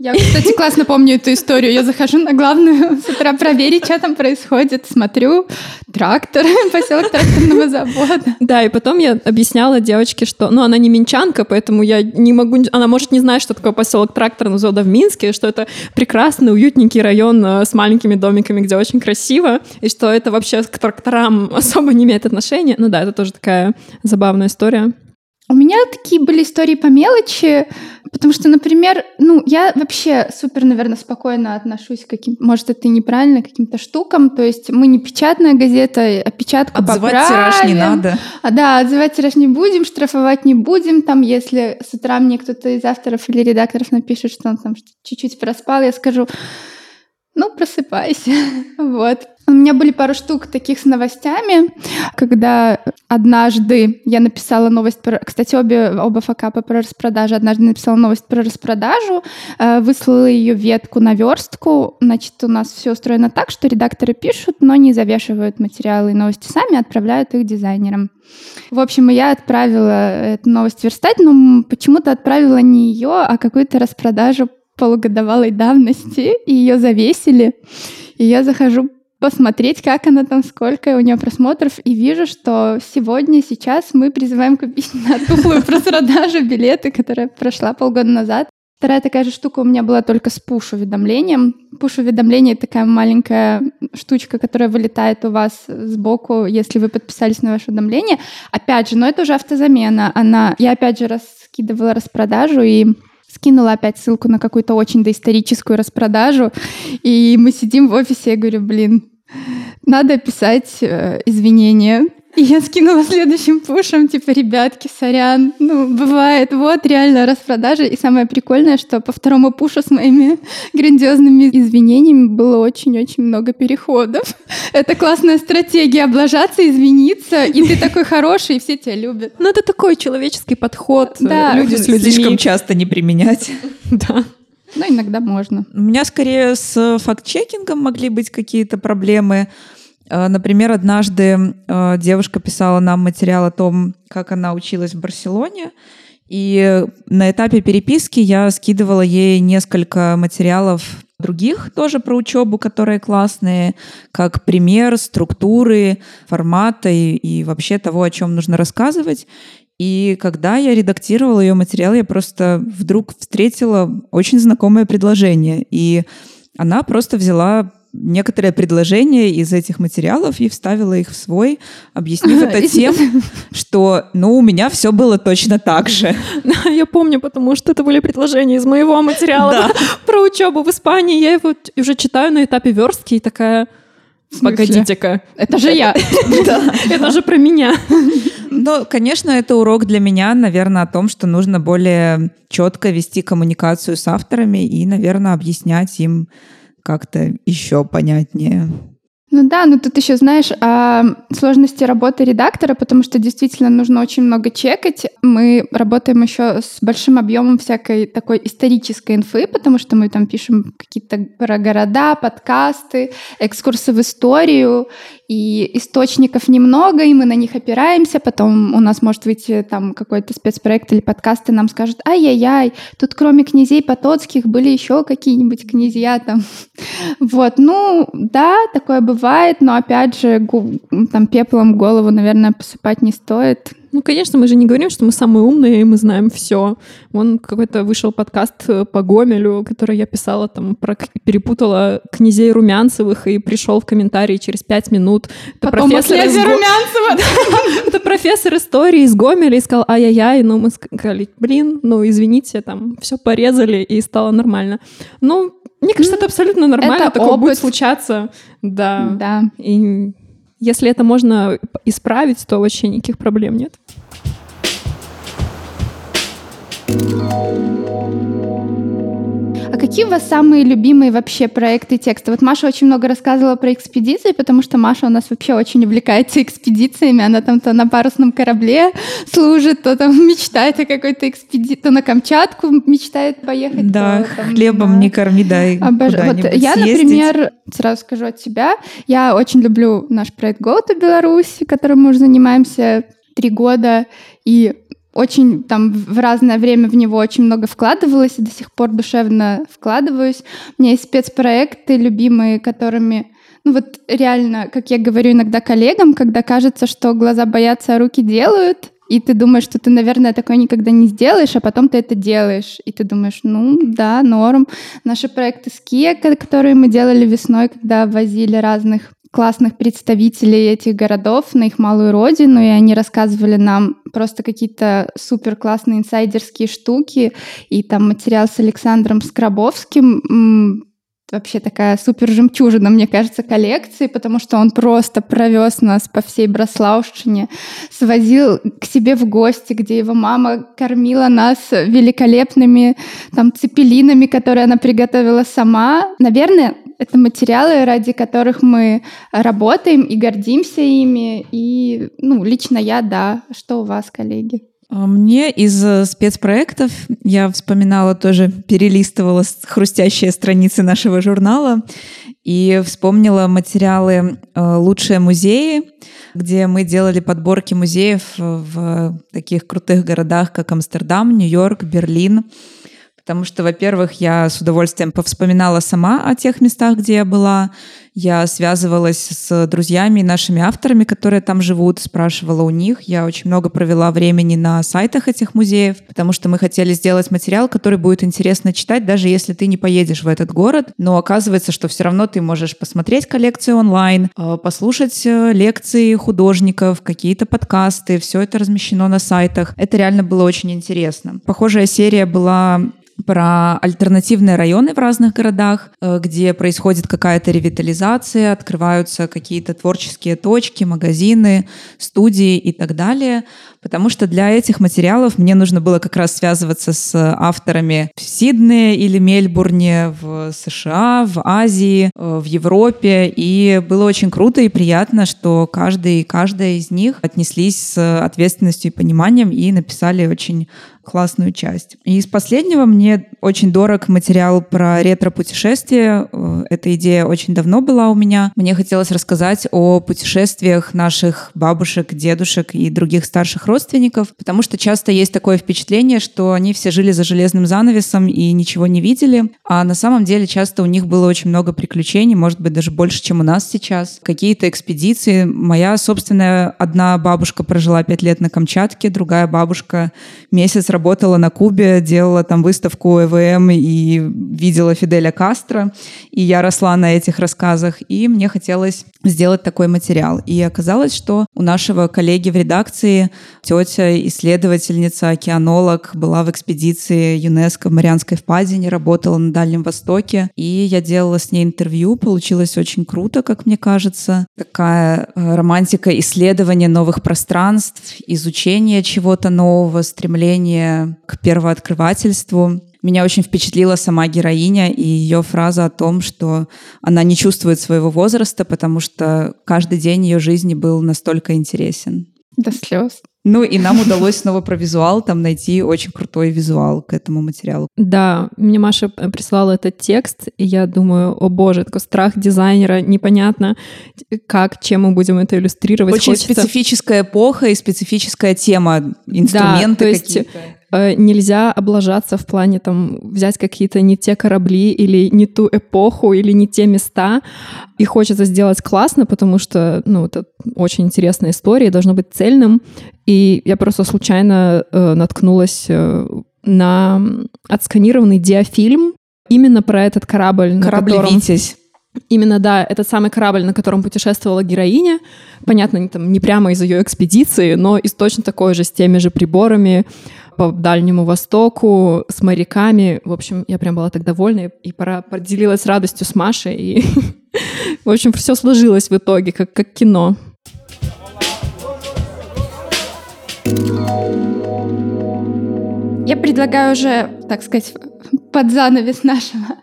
Я, кстати, классно помню эту историю. Я захожу на главную с утра проверить, что там происходит. Смотрю, трактор, [laughs] поселок тракторного завода. Да, и потом я объясняла девочке, что... Ну, она не минчанка, поэтому я не могу... Она может не знать, что такое поселок тракторного завода в Минске, что это прекрасный, уютненький район э, с маленькими домиками, где очень красиво, и что это вообще к тракторам [laughs] особо не имеет отношения. Ну да, это тоже такая забавная история. У меня такие были истории по мелочи, потому что, например, ну, я вообще супер, наверное, спокойно отношусь к каким может, это неправильно, к каким-то штукам, то есть мы не печатная газета, а печатку Отзывать поправим. тираж не надо. А, да, отзывать тираж не будем, штрафовать не будем, там, если с утра мне кто-то из авторов или редакторов напишет, что он там чуть-чуть проспал, я скажу, ну, просыпайся. [laughs] вот. У меня были пару штук таких с новостями, когда однажды я написала новость про... Кстати, обе, оба факапа про распродажу. Однажды написала новость про распродажу, э, выслала ее ветку на верстку. Значит, у нас все устроено так, что редакторы пишут, но не завешивают материалы и новости сами, отправляют их дизайнерам. В общем, я отправила эту новость верстать, но почему-то отправила не ее, а какую-то распродажу полугодовалой давности, и ее завесили. И я захожу посмотреть, как она там, сколько у нее просмотров, и вижу, что сегодня, сейчас мы призываем купить [laughs] на тухлую проспродажу билеты, которая прошла полгода назад. Вторая такая же штука у меня была только с пуш-уведомлением. Пуш-уведомление — такая маленькая штучка, которая вылетает у вас сбоку, если вы подписались на ваше уведомление. Опять же, но это уже автозамена. Она... Я опять же раскидывала распродажу, и скинула опять ссылку на какую-то очень доисторическую распродажу, и мы сидим в офисе, я говорю, блин, надо писать э, извинения. И я скинула следующим пушем, типа, ребятки, сорян, ну, бывает, вот, реально распродажа. И самое прикольное, что по второму пушу с моими [laughs] грандиозными извинениями было очень-очень много переходов. [laughs] Это классная стратегия, облажаться, извиниться, и ты такой хороший, и все тебя любят. Ну, это такой человеческий подход. Да. Люди. Слишком часто не применять. [laughs] Да. Ну, иногда можно. У меня скорее с факт-чекингом могли быть какие-то проблемы. Э, например, однажды э, девушка писала нам материал о том, как она училась в Барселоне, и на этапе переписки я скидывала ей несколько материалов других тоже про учебу, которые классные, как пример структуры, формата и, и вообще того, о чем нужно рассказывать. И когда я редактировала ее материал, я просто вдруг встретила очень знакомое предложение. И она просто взяла некоторые предложения из этих материалов и вставила их в свой, объяснив это [laughs] тем, что, ну, у меня все было точно так же. Я помню, потому что это были предложения из моего материала про учебу в Испании. Я его уже читаю на этапе верстки и такая... Погодите-ка. Это же я. [laughs] [laughs] Это же про меня. Ну, конечно, это урок для меня, наверное, о том, что нужно более четко вести коммуникацию с авторами и, наверное, объяснять им как-то еще понятнее. Ну да, но тут еще знаешь о сложности работы редактора, потому что действительно нужно очень много чекать. Мы работаем еще с большим объемом всякой такой исторической инфы, потому что мы там пишем какие-то про города, подкасты, экскурсы в историю, и источников немного, и мы на них опираемся. Потом у нас может выйти там какой-то спецпроект или подкаст, и нам скажут, ай-яй-яй, тут кроме князей Потоцких были еще какие-нибудь князья там. [laughs] Вот, ну да, такое бывает бывает, но опять же, там пеплом голову, наверное, посыпать не стоит. Ну, конечно, мы же не говорим, что мы самые умные, и мы знаем все. Вон какой-то вышел подкаст э, по Гомелю, который я писала, там, про перепутала князей Румянцевых и пришел в комментарии через пять минут. Это Потом профессор из... Румянцева! [laughs] Это профессор истории из Гомеля и сказал, ай-яй-яй, ну, мы сказали, блин, ну, извините, там, все порезали, и стало нормально. Ну, мне кажется, это абсолютно нормально, это такое опыт. будет случаться. Да. Да. И если это можно исправить, то вообще никаких проблем нет. А какие у вас самые любимые вообще проекты текста? Вот Маша очень много рассказывала про экспедиции, потому что Маша у нас вообще очень увлекается экспедициями. Она там то на парусном корабле служит, то там [laughs] мечтает о какой-то экспедиции, то на Камчатку мечтает поехать. Да, то, там, хлебом да. не корми, дай Обож... Вот Я, съездить. например, сразу скажу от себя, я очень люблю наш проект Go to Беларусь, которым мы уже занимаемся три года, и очень там в разное время в него очень много вкладывалась и до сих пор душевно вкладываюсь. У меня есть спецпроекты любимые, которыми ну вот реально, как я говорю иногда коллегам, когда кажется, что глаза боятся, а руки делают, и ты думаешь, что ты, наверное, такое никогда не сделаешь, а потом ты это делаешь. И ты думаешь, ну да, норм. Наши проекты с Kia, которые мы делали весной, когда возили разных классных представителей этих городов на их малую родину, и они рассказывали нам просто какие-то супер классные инсайдерские штуки, и там материал с Александром Скрабовским вообще такая супер жемчужина, мне кажется, коллекции, потому что он просто провез нас по всей Брославщине, свозил к себе в гости, где его мама кормила нас великолепными там цепелинами, которые она приготовила сама. Наверное, это материалы, ради которых мы работаем и гордимся ими. И, ну, лично я, да. Что у вас, коллеги? А мне из э, спецпроектов я вспоминала тоже, перелистывала хрустящие страницы нашего журнала и вспомнила материалы э, «Лучшие музеи», где мы делали подборки музеев в таких крутых городах, как Амстердам, Нью-Йорк, Берлин — Потому что, во-первых, я с удовольствием повспоминала сама о тех местах, где я была. Я связывалась с друзьями и нашими авторами, которые там живут, спрашивала у них. Я очень много провела времени на сайтах этих музеев, потому что мы хотели сделать материал, который будет интересно читать, даже если ты не поедешь в этот город. Но оказывается, что все равно ты можешь посмотреть коллекцию онлайн, э, послушать э, лекции художников, какие-то подкасты. Все это размещено на сайтах. Это реально было очень интересно. Похожая серия была про альтернативные районы в разных городах, э, где происходит какая-то ревитализация, открываются какие-то творческие точки, магазины, студии и так далее. Потому что для этих материалов мне нужно было как раз связываться с авторами в Сиднее или Мельбурне, в США, в Азии, э, в Европе. И было очень круто и приятно, что каждый и каждая из них отнеслись с ответственностью и пониманием и написали очень классную часть. И из последнего мне очень дорог материал про ретро-путешествия. Э, эта идея очень давно была у меня. Мне хотелось рассказать о путешествиях наших бабушек, дедушек и других старших родственников, потому что часто есть такое впечатление, что они все жили за железным занавесом и ничего не видели, а на самом деле часто у них было очень много приключений, может быть, даже больше, чем у нас сейчас. Какие-то экспедиции. Моя собственная одна бабушка прожила пять лет на Камчатке, другая бабушка месяц работала на Кубе, делала там выставку ЭВМ и видела Фиделя Кастро. И я росла на этих рассказах, и мне хотелось сделать такой материал. И оказалось, что у нашего коллеги в редакции тетя, исследовательница, океанолог, была в экспедиции ЮНЕСКО в Марианской впадине, работала на Дальнем Востоке. И я делала с ней интервью, получилось очень круто, как мне кажется. Такая э, романтика исследования новых пространств, изучения чего-то нового, стремление к первооткрывательству. Меня очень впечатлила сама героиня и ее фраза о том, что она не чувствует своего возраста, потому что каждый день ее жизни был настолько интересен. До слез. Ну и нам удалось снова про визуал там найти очень крутой визуал к этому материалу. Да, мне Маша прислала этот текст, и я думаю, о боже, такой страх дизайнера, непонятно, как, чем мы будем это иллюстрировать. Очень Хочется... специфическая эпоха и специфическая тема, инструменты да, то есть какие-то нельзя облажаться в плане там взять какие-то не те корабли или не ту эпоху или не те места. И хочется сделать классно, потому что, ну, это очень интересная история, должно быть цельным. И я просто случайно э, наткнулась э, на отсканированный диафильм именно про этот корабль, корабль на котором... «Витязь». Именно, да, этот самый корабль, на котором путешествовала героиня. Понятно, не, там, не прямо из ее экспедиции, но из точно такой же, с теми же приборами по Дальнему Востоку, с моряками. В общем, я прям была так довольна и пора поделилась радостью с Машей. И, [laughs] в общем, все сложилось в итоге, как, как кино. Я предлагаю уже, так сказать, под занавес нашего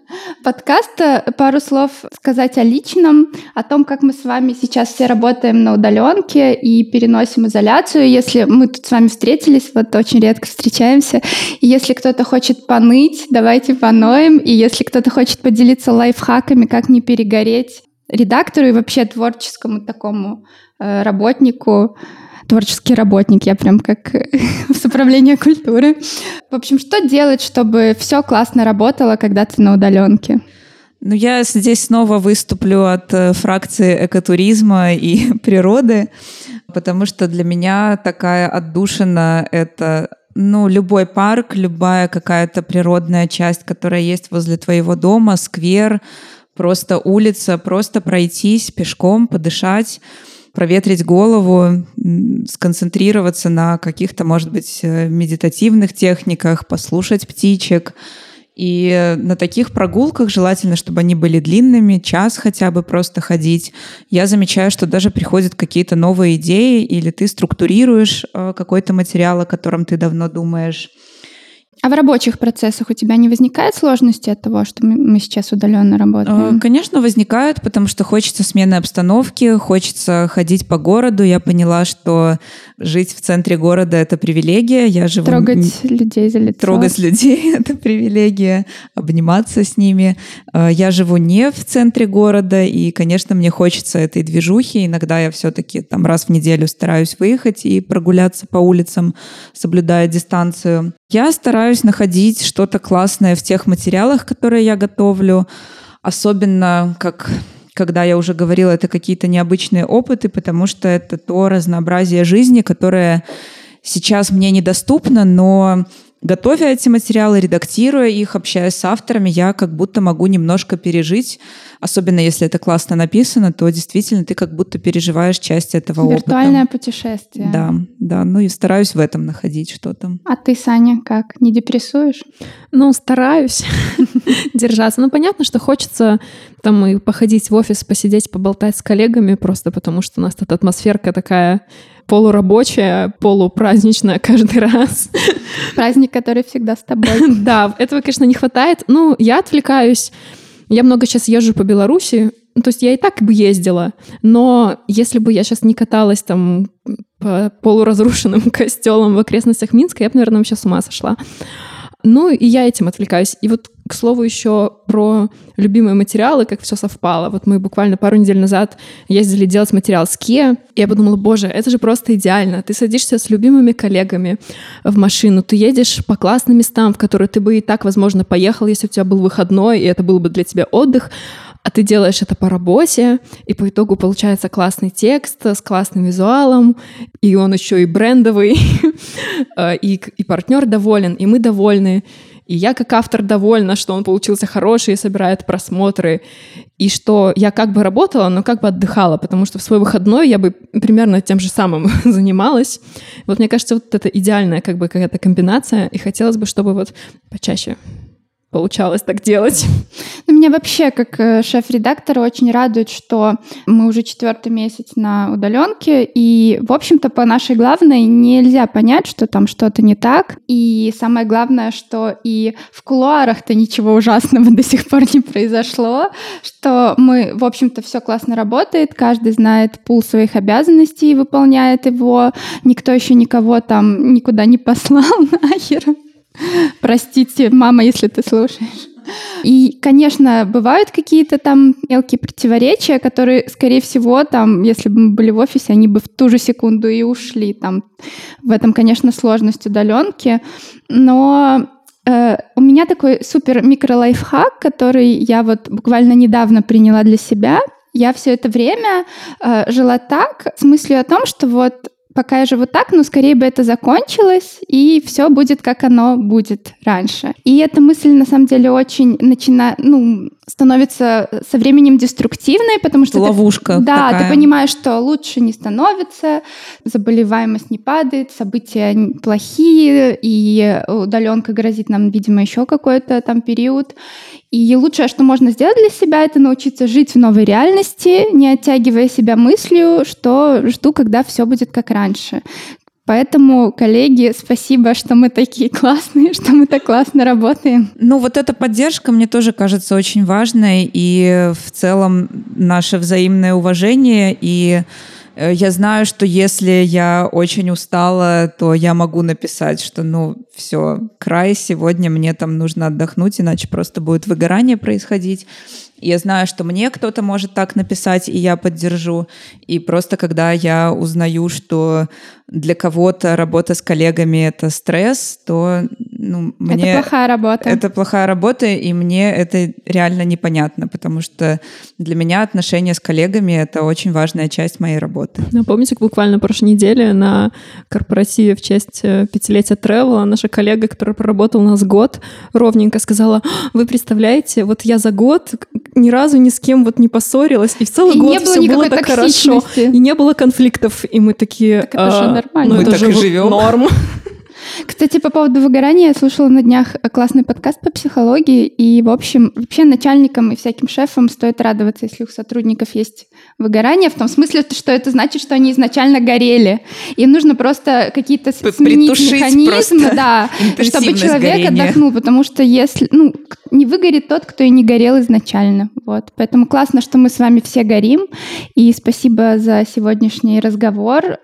подкаста. Пару слов сказать о личном, о том, как мы с вами сейчас все работаем на удаленке и переносим изоляцию. Если мы тут с вами встретились, вот очень редко встречаемся, и если кто-то хочет поныть, давайте поноем, и если кто-то хочет поделиться лайфхаками, как не перегореть редактору и вообще творческому такому э, работнику, творческий работник, я прям как [laughs] с управления культуры. В общем, что делать, чтобы все классно работало, когда ты на удаленке? Ну, я здесь снова выступлю от э, фракции экотуризма и [laughs] природы, потому что для меня такая отдушина — это ну, любой парк, любая какая-то природная часть, которая есть возле твоего дома, сквер, просто улица, просто пройтись пешком, подышать проветрить голову, сконцентрироваться на каких-то, может быть, э, медитативных техниках, послушать птичек. И на таких прогулках желательно, чтобы они были длинными, час хотя бы просто ходить. Я замечаю, что даже приходят какие-то новые идеи, или ты структурируешь э, какой-то материал, о котором ты давно думаешь. А в рабочих процессах у тебя не возникает сложности от того, что мы сейчас удаленно работаем? Э, конечно, возникают, потому что хочется смены обстановки, хочется ходить по городу. Я поняла, что жить в центре города — это привилегия. Я живу... Трогать людей за лицо. Трогать людей — это привилегия. Обниматься с ними. Э, я живу не в центре города, и, конечно, мне хочется этой движухи. Иногда я все-таки там раз в неделю стараюсь выехать и прогуляться по улицам, соблюдая дистанцию. Я стараюсь находить что-то классное в тех материалах, которые я готовлю. Особенно, как когда я уже говорила, это какие-то необычные опыты, потому что это то разнообразие жизни, которое сейчас мне недоступно, но готовя эти материалы, редактируя их, общаясь с авторами, я как будто могу немножко пережить, особенно если это классно написано, то действительно ты как будто переживаешь часть этого Виртуальное опыта. Виртуальное путешествие. Да, да, ну и стараюсь в этом находить что-то. А ты, Саня, как? Не депрессуешь? Ну, стараюсь [laughs] держаться. Ну, понятно, что хочется там и походить в офис, посидеть, поболтать с коллегами, просто потому что у нас тут атмосферка такая полурабочая, полупраздничная каждый [laughs] раз. Праздник, который всегда с тобой. [laughs] Да, этого, конечно, не хватает. Ну, я отвлекаюсь. Я много сейчас езжу по Беларуси, то есть я и так бы ездила, но если бы я сейчас не каталась там по полуразрушенным [laughs] костелам в окрестностях Минска, я бы, наверное, вообще с ума сошла. Ну, и я этим отвлекаюсь. И вот, к слову, еще про любимые материалы, как все совпало. Вот мы буквально пару недель назад ездили делать материал с Kia, и я подумала, боже, это же просто идеально. Ты садишься с любимыми коллегами в машину, ты едешь по классным местам, в которые ты бы и так, возможно, поехал, если у тебя был выходной, и это был бы для тебя отдых, а ты делаешь это по работе, и по итогу получается классный текст с классным визуалом, и он еще и брендовый, [laughs] э, и, и партнер доволен, и мы довольны. И я как автор довольна, что он получился хороший и собирает просмотры. И что я как бы работала, но как бы отдыхала, потому что в свой выходной я бы примерно тем же самым [laughs] занималась. Вот мне кажется, вот это идеальная как бы какая-то комбинация, и хотелось бы, чтобы вот почаще получалось так делать. Ну, меня вообще, как э, шеф-редактора, очень радует, что мы уже четвертый месяц на удаленке, и, в общем-то, по нашей главной нельзя понять, что там что-то не так. И самое главное, что и в кулуарах-то ничего ужасного [laughs] до сих пор не произошло, что мы, в общем-то, все классно работает, каждый знает пул своих обязанностей и выполняет его, никто еще никого там никуда не [laughs] послал нахер. [laughs] Простите, мама, если ты слушаешь. И, конечно, бывают какие-то там мелкие противоречия, которые, скорее всего, там, если бы мы были в офисе, они бы в ту же секунду и ушли. Там в этом, конечно, сложность удаленки. Но э, у меня такой супер микро-лайфхак, который я вот буквально недавно приняла для себя. Я все это время э, жила так, с мыслью о том, что вот пока я живу так, но скорее бы это закончилось, и все будет, как оно будет раньше. И эта мысль, на самом деле, очень начинает, ну, становится со временем деструктивной, потому что... Ловушка ты, Да, такая. ты понимаешь, что лучше не становится, заболеваемость не падает, события плохие, и удаленка грозит нам, видимо, еще какой-то там период. И лучшее, что можно сделать для себя, это научиться жить в новой реальности, не оттягивая себя мыслью, что жду, когда все будет как раньше. Поэтому, коллеги, спасибо, что мы такие классные, [laughs] что мы так классно работаем. Ну, вот эта поддержка мне тоже кажется очень важной, и в целом наше взаимное уважение и я знаю, что если я очень устала, то я могу написать, что, ну, все, край, сегодня мне там нужно отдохнуть, иначе просто будет выгорание происходить. Я знаю, что мне кто-то может так написать, и я поддержу. И просто когда я узнаю, что для кого-то работа с коллегами — это стресс, то ну, мне... Это плохая работа. Это плохая работа, и мне это реально непонятно, потому что для меня отношения с коллегами — это очень важная часть моей работы. Ну, помните, буквально прошлой неделе на корпоративе в честь э, пятилетия Тревела наша коллега, которая проработала у нас год, ровненько сказала, вы представляете, вот я за год ни разу ни с кем вот не поссорилась, и в целый и год все было так хорошо, и не было конфликтов, и мы такие... Так это а, же нормально. Мы ну, так и живем. Норм. Кстати, по поводу выгорания, я слушала на днях классный подкаст по психологии, и, в общем, вообще начальникам и всяким шефам стоит радоваться, если у сотрудников есть выгорание, в том смысле, [laughs] что это значит, что они изначально горели. Им нужно просто какие-то сменить механизмы, да, [laughs] чтобы человек горения. отдохнул, потому что если, ну, не выгорит тот, кто и не горел изначально. Вот. Поэтому классно, что мы с вами все горим, и спасибо за сегодняшний разговор.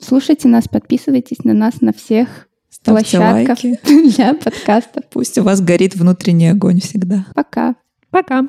Слушайте нас, подписывайтесь на нас на всех Ставьте площадках лайки. [laughs] для подкаста. Пусть у вас горит внутренний огонь всегда. Пока. Пока.